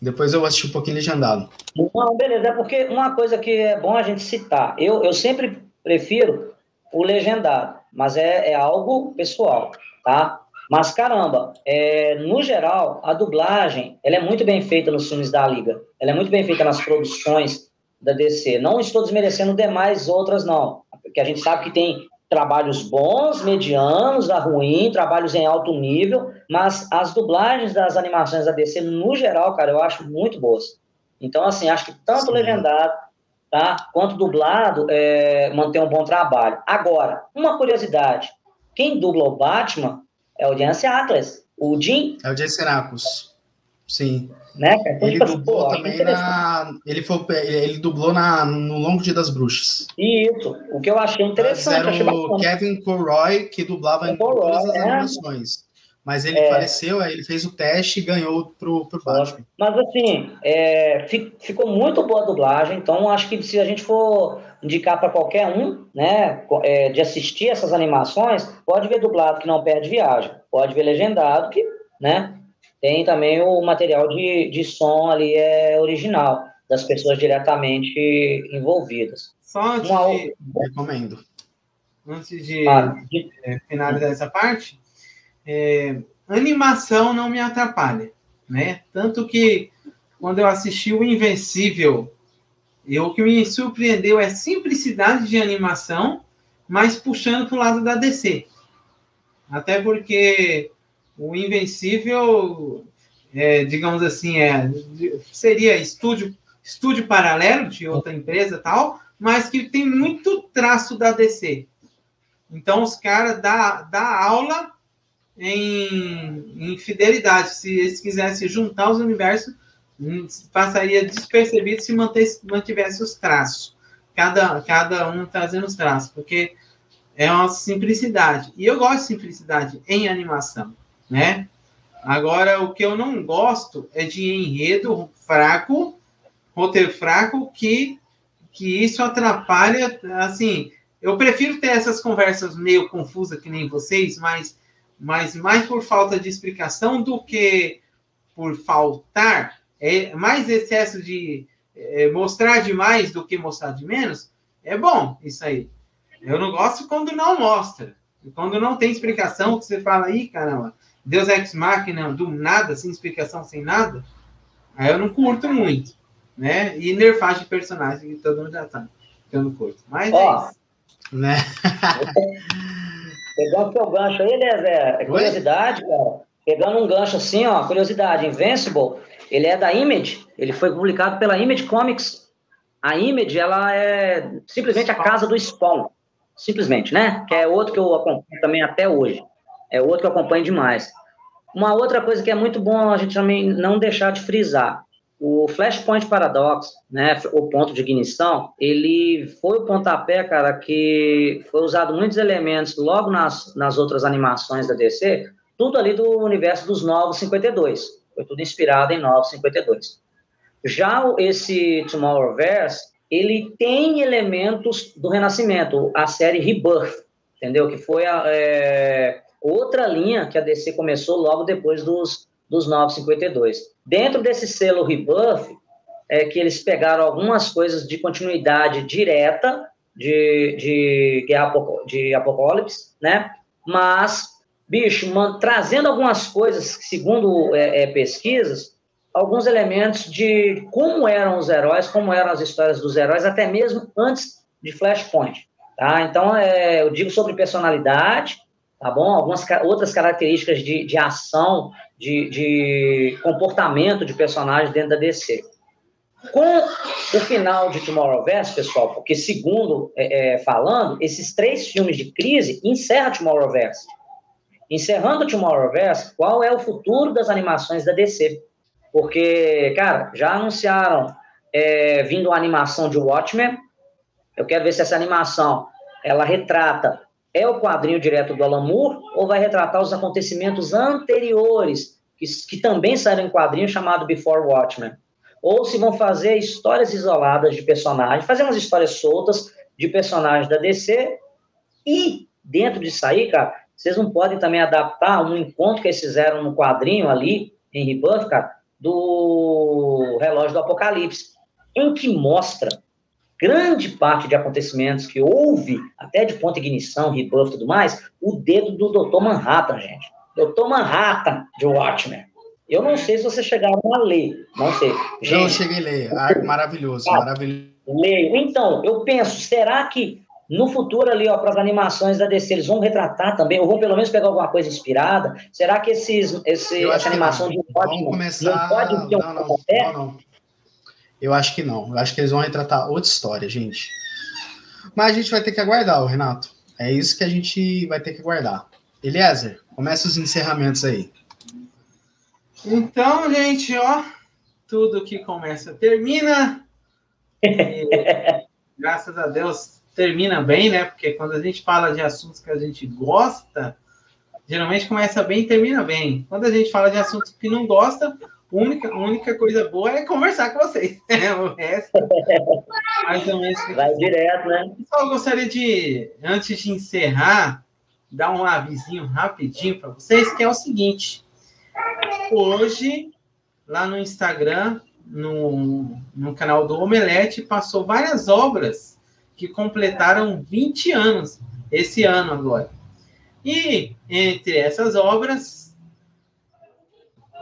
[SPEAKER 1] Depois eu assisti um pouquinho legendado.
[SPEAKER 2] Não, beleza, é porque uma coisa que é bom a gente citar. Eu, eu sempre prefiro o legendado, mas é, é algo pessoal, tá? Mas caramba, é, no geral, a dublagem ela é muito bem feita nos filmes da Liga. Ela é muito bem feita nas produções da DC. Não estou desmerecendo demais outras, não. Porque a gente sabe que tem trabalhos bons, medianos, a ruim, trabalhos em alto nível, mas as dublagens das animações da DC, no geral, cara, eu acho muito boas. Então, assim, acho que tanto Sim. legendado tá, quanto dublado é, mantém um bom trabalho. Agora, uma curiosidade: quem dubla o Batman é o Jance Atlas. O Jim.
[SPEAKER 1] É o Jesse Seracos. Sim.
[SPEAKER 2] Né?
[SPEAKER 1] Então, ele tipo assim, dublou também na. Ele, foi, ele dublou na, no Longo Dia das Bruxas.
[SPEAKER 2] Isso, o que eu achei interessante.
[SPEAKER 1] Era o Kevin Conroy que dublava em todas as é. animações. Mas ele é. faleceu, aí ele fez o teste e ganhou pro, pro Batman.
[SPEAKER 2] Mas assim, é, ficou muito boa a dublagem, então acho que se a gente for indicar para qualquer um, né, é, de assistir essas animações, pode ver dublado que não perde viagem, pode ver legendado que, né, tem também o material de, de som ali é original, das pessoas diretamente envolvidas.
[SPEAKER 3] Só antes Uma de... Recomendo. Antes de, ah, de... É, finalizar essa parte, é, animação não me atrapalha, né? Tanto que quando eu assisti o Invencível, eu, o que me surpreendeu é a simplicidade de animação, mas puxando para o lado da DC. Até porque o Invencível, é, digamos assim, é, seria estúdio, estúdio paralelo de outra empresa tal, mas que tem muito traço da DC. Então os caras dá, dá aula em, em fidelidade. Se eles quisessem juntar os universos, hum, passaria despercebido se mantivesse os traços. Cada, cada um trazendo os traços, porque é uma simplicidade. E eu gosto de simplicidade em animação né? Agora, o que eu não gosto é de enredo fraco, roteiro fraco, que, que isso atrapalha, assim, eu prefiro ter essas conversas meio confusas que nem vocês, mas, mas mais por falta de explicação do que por faltar, é mais excesso de é, mostrar demais do que mostrar de menos, é bom isso aí. Eu não gosto quando não mostra. Quando não tem explicação, que você fala aí, caramba, Deus é ex-máquina do nada, sem explicação, sem nada, aí eu não curto muito, né? E nerfagem de personagem, que todo mundo já sabe, que eu não curto. Mas Ó, é isso. Né?
[SPEAKER 2] Pegando o seu gancho aí, né, Zé? É curiosidade, cara. Pegando um gancho assim, ó, curiosidade, Invincible, ele é da Image, ele foi publicado pela Image Comics. A Image, ela é simplesmente a casa do Spawn, simplesmente, né? Que é outro que eu acompanho também até hoje. É outro que eu acompanho demais. Uma outra coisa que é muito bom a gente também não deixar de frisar, o Flashpoint Paradox, né, o ponto de ignição, ele foi o pontapé, cara, que foi usado muitos elementos logo nas, nas outras animações da DC, tudo ali do universo dos Novos 52. Foi tudo inspirado em Novos 52. Já esse Tomorrowverse, ele tem elementos do Renascimento, a série Rebirth, entendeu? Que foi a, é, outra linha que a DC começou logo depois dos, dos 952. Dentro desse selo Rebirth, é que eles pegaram algumas coisas de continuidade direta de, de, de Apocalipse, né? Mas, bicho, man, trazendo algumas coisas, segundo é, é, pesquisas, alguns elementos de como eram os heróis, como eram as histórias dos heróis, até mesmo antes de Flashpoint. Tá? Então, é, eu digo sobre personalidade, tá bom? Algumas outras características de, de ação, de, de comportamento de personagens dentro da DC. Com o final de Tomorrowverse, pessoal, porque segundo é, é, falando, esses três filmes de crise encerram Tomorrowverse. Encerrando Tomorrowverse, qual é o futuro das animações da DC? Porque, cara, já anunciaram é, vindo a animação de Watchmen. Eu quero ver se essa animação ela retrata é o quadrinho direto do Alan Moore ou vai retratar os acontecimentos anteriores, que, que também saíram em quadrinho chamado Before Watchmen? Ou se vão fazer histórias isoladas de personagens, fazer umas histórias soltas de personagens da DC e dentro disso aí, cara, vocês não podem também adaptar um encontro que eles fizeram no quadrinho ali, em Rebirth, cara, do Relógio do Apocalipse, em que mostra grande parte de acontecimentos que houve, até de ponta ignição, rebuff e tudo mais, o dedo do Dr. Manhattan, gente. Dr. Manhattan, de Watchmen. Eu não sei se vocês chegaram a ler, não sei.
[SPEAKER 1] Gente, eu cheguei a ler, arco maravilhoso, ah, maravilhoso.
[SPEAKER 2] Leio. Então, eu penso, será que no futuro ali, ó, para as animações da DC, eles vão retratar também, ou vão pelo menos pegar alguma coisa inspirada? Será que esses, esse, essa animação de
[SPEAKER 1] Watchmen começar... não pode ter não, não, não, não. Eu acho que não. Eu acho que eles vão retratar outra história, gente. Mas a gente vai ter que aguardar, Renato. É isso que a gente vai ter que aguardar. Eliezer, começa os encerramentos aí.
[SPEAKER 3] Então, gente, ó, tudo que começa termina. E, [laughs] graças a Deus termina bem, né? Porque quando a gente fala de assuntos que a gente gosta, geralmente começa bem e termina bem. Quando a gente fala de assuntos que não gosta, única, única coisa boa é conversar com vocês. [laughs] o resto,
[SPEAKER 2] mais ou menos. Vai direto, né?
[SPEAKER 3] Só gostaria de, antes de encerrar, dar um avisinho rapidinho para vocês, que é o seguinte. Hoje, lá no Instagram, no, no canal do Omelete, passou várias obras que completaram 20 anos esse ano agora. E entre essas obras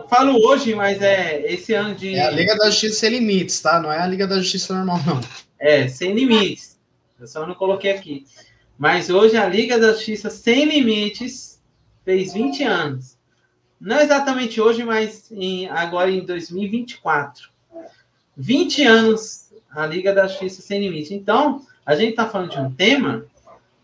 [SPEAKER 3] eu falo hoje, mas é esse ano de.
[SPEAKER 1] É a Liga da Justiça Sem Limites, tá? Não é a Liga da Justiça normal, não.
[SPEAKER 3] É, Sem Limites. Eu só não coloquei aqui. Mas hoje a Liga da Justiça Sem Limites fez 20 anos. Não exatamente hoje, mas em, agora em 2024. 20 anos a Liga da Justiça Sem Limites. Então, a gente está falando de um tema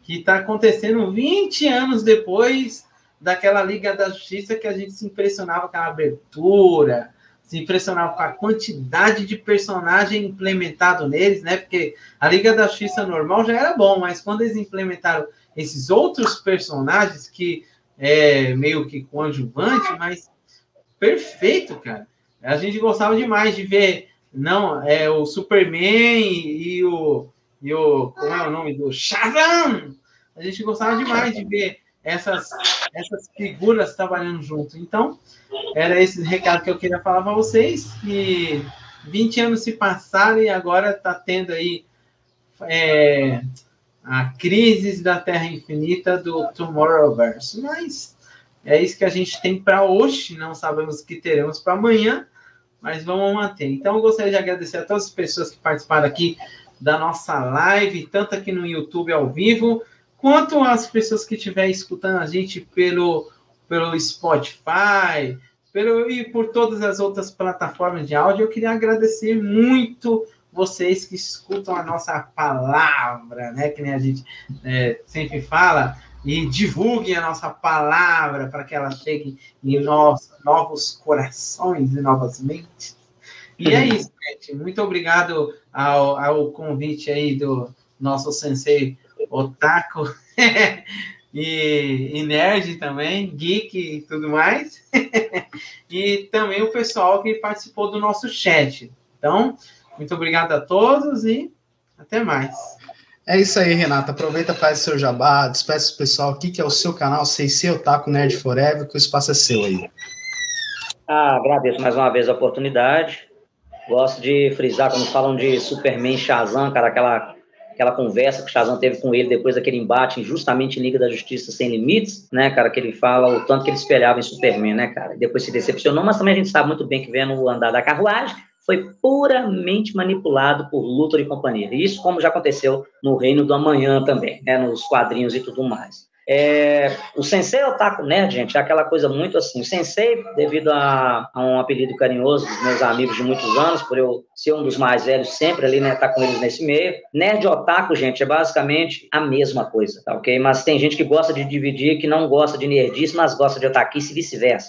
[SPEAKER 3] que está acontecendo 20 anos depois daquela Liga da Justiça que a gente se impressionava com a abertura, se impressionava com a quantidade de personagem implementado neles, né? Porque a Liga da Justiça normal já era bom, mas quando eles implementaram esses outros personagens que é meio que coadjuvante, mas perfeito, cara. A gente gostava demais de ver, não, é o Superman e, o e o como é o nome do Shazam. A gente gostava demais de ver essas, essas figuras trabalhando junto. Então, era esse recado que eu queria falar para vocês, que 20 anos se passaram e agora está tendo aí é, a crise da Terra Infinita do Tomorrowverse. Mas é isso que a gente tem para hoje, não sabemos o que teremos para amanhã, mas vamos manter. Então, eu gostaria de agradecer a todas as pessoas que participaram aqui da nossa live, tanto aqui no YouTube ao vivo, quanto as pessoas que estiverem escutando a gente pelo, pelo Spotify, pelo, e por todas as outras plataformas de áudio. Eu queria agradecer muito vocês que escutam a nossa palavra, né? Que nem a gente é, sempre fala, e divulguem a nossa palavra para que ela chegue em novos, corações e novas mentes. E é isso, gente. Muito obrigado ao, ao convite aí do nosso sensei Otaku [laughs] e, e nerd também, geek e tudo mais. [laughs] e também o pessoal que participou do nosso chat. Então, muito obrigado a todos e até mais.
[SPEAKER 1] É isso aí, Renata. Aproveita, faz seu jabá, despeça o pessoal aqui, que é o seu canal, CC Otaku Nerd Forever, que o espaço é seu aí.
[SPEAKER 2] Ah, agradeço mais uma vez a oportunidade. Gosto de frisar quando falam de Superman Shazam, cara, aquela, aquela conversa que o Shazam teve com ele depois daquele embate injustamente em Liga da Justiça Sem Limites, né, cara, que ele fala o tanto que ele espelhava em Superman, né, cara, depois se decepcionou, mas também a gente sabe muito bem que vendo o andar da carruagem, foi puramente manipulado por Luthor e companhia. Isso como já aconteceu no Reino do Amanhã também, né, nos quadrinhos e tudo mais. É, o Sensei Otaku Nerd, gente, é aquela coisa muito assim. O Sensei, devido a, a, um apelido carinhoso dos meus amigos de muitos anos, por eu ser um dos mais velhos sempre ali, né, tá com eles nesse meio. Nerd Otaku, gente, é basicamente a mesma coisa, tá ok? Mas tem gente que gosta de dividir, que não gosta de nerdice, mas gosta de otakice e vice-versa.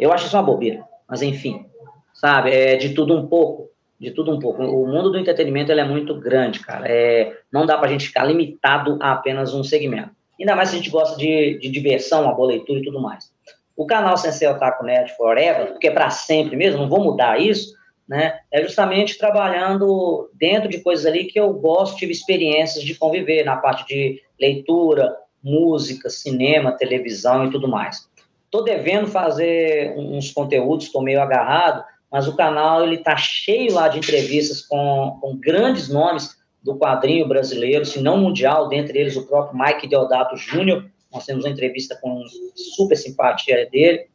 [SPEAKER 2] Eu acho isso uma bobeira, mas enfim, sabe? É de tudo um pouco de tudo um pouco. O mundo do entretenimento ele é muito grande, cara. É, não dá para a gente ficar limitado a apenas um segmento. Ainda mais se a gente gosta de, de diversão, uma boa leitura e tudo mais. O canal Sensei Otaku Nerd Forever, porque é para sempre mesmo, não vou mudar isso, né? É justamente trabalhando dentro de coisas ali que eu gosto, tive experiências de conviver, na parte de leitura, música, cinema, televisão e tudo mais. Tô devendo fazer uns conteúdos, estou meio agarrado, mas o canal ele tá cheio lá de entrevistas com, com grandes nomes do quadrinho brasileiro, se não mundial, dentre eles o próprio Mike Deodato Júnior. Nós temos uma entrevista com super simpatia dele.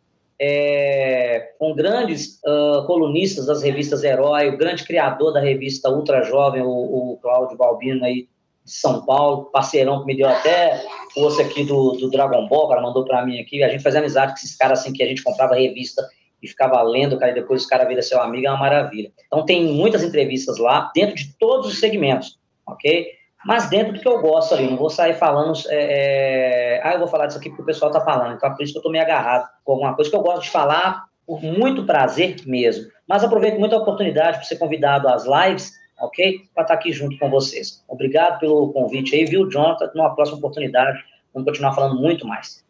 [SPEAKER 2] É, com grandes uh, colunistas das revistas Herói, o grande criador da revista Ultra Jovem, o, o Cláudio Balbino aí de São Paulo, parceirão que me deu até força aqui do, do Dragon Ball, cara, mandou para mim aqui. A gente fazia amizade com esses caras assim que a gente comprava revista e ficava lendo, cara, e depois os caras viram seu amigo, é uma maravilha. Então tem muitas entrevistas lá, dentro de todos os segmentos ok? Mas dentro do que eu gosto ali, não vou sair falando, é, é... ah, eu vou falar disso aqui porque o pessoal está falando, então é por isso que eu estou meio agarrado com alguma coisa que eu gosto de falar por muito prazer mesmo. Mas aproveito muito a oportunidade por ser convidado às lives, ok? Para estar tá aqui junto com vocês. Obrigado pelo convite aí, viu, Jonathan? Numa próxima oportunidade, vamos continuar falando muito mais.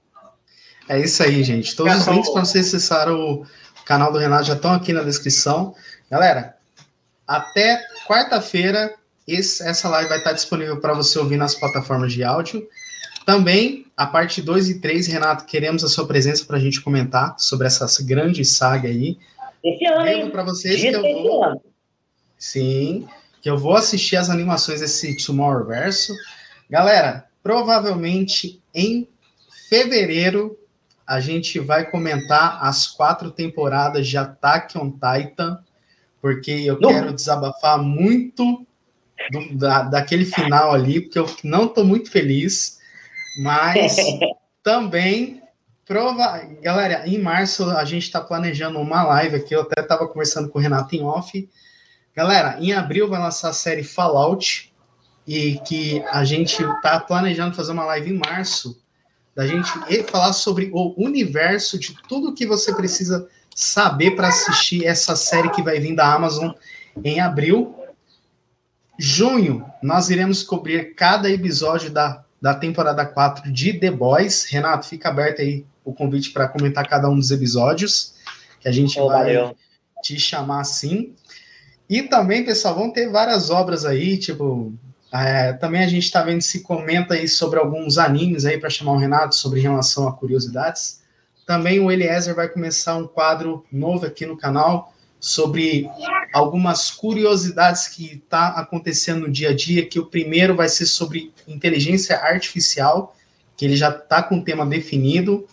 [SPEAKER 1] É isso aí, gente. Todos os links para você acessar o canal do Renato já estão aqui na descrição. Galera, até quarta-feira esse, essa live vai estar disponível para você ouvir nas plataformas de áudio. Também, a parte 2 e 3, Renato, queremos a sua presença para a gente comentar sobre essa grande saga aí.
[SPEAKER 2] Esse ano,
[SPEAKER 1] para vocês que eu vou... Sim, que eu vou assistir as animações desse Tomorrowverso. Galera, provavelmente em fevereiro a gente vai comentar as quatro temporadas de Attack on Titan, porque eu Não. quero desabafar muito do, da, daquele final ali, porque eu não estou muito feliz, mas [laughs] também prova. Galera, em março a gente está planejando uma live aqui. Eu até estava conversando com o Renato em off. Galera, em abril vai lançar a série Fallout e que a gente está planejando fazer uma live em março da gente falar sobre o universo de tudo que você precisa saber para assistir essa série que vai vir da Amazon em abril. Junho, nós iremos cobrir cada episódio da, da temporada 4 de The Boys. Renato, fica aberto aí o convite para comentar cada um dos episódios, que a gente oh, vai valeu. te chamar assim. E também, pessoal, vão ter várias obras aí, tipo É, também a gente está vendo se comenta aí sobre alguns animes aí para chamar o Renato sobre relação a curiosidades. Também o Eliezer vai começar um quadro novo aqui no canal sobre algumas curiosidades que está acontecendo no dia a dia, que o primeiro vai ser sobre inteligência artificial, que ele já está com o tema definido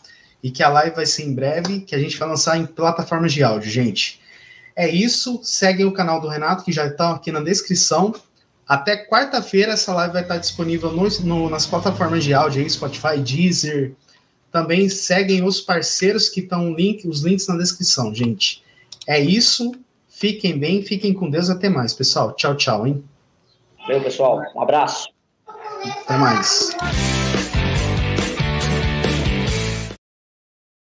[SPEAKER 1] e que a live vai ser em breve, que a gente vai lançar em plataformas de áudio, gente. É isso, seguem o canal do Renato, que já está aqui na descrição. Até quarta-feira essa live vai estar disponível no, no, nas plataformas de áudio, aí, Spotify, Deezer. Também seguem os parceiros que estão link, os links na descrição, gente. É isso. Fiquem bem, fiquem com Deus. Até mais, pessoal. Tchau, tchau, hein?
[SPEAKER 2] Valeu, pessoal. Um abraço.
[SPEAKER 1] Até mais.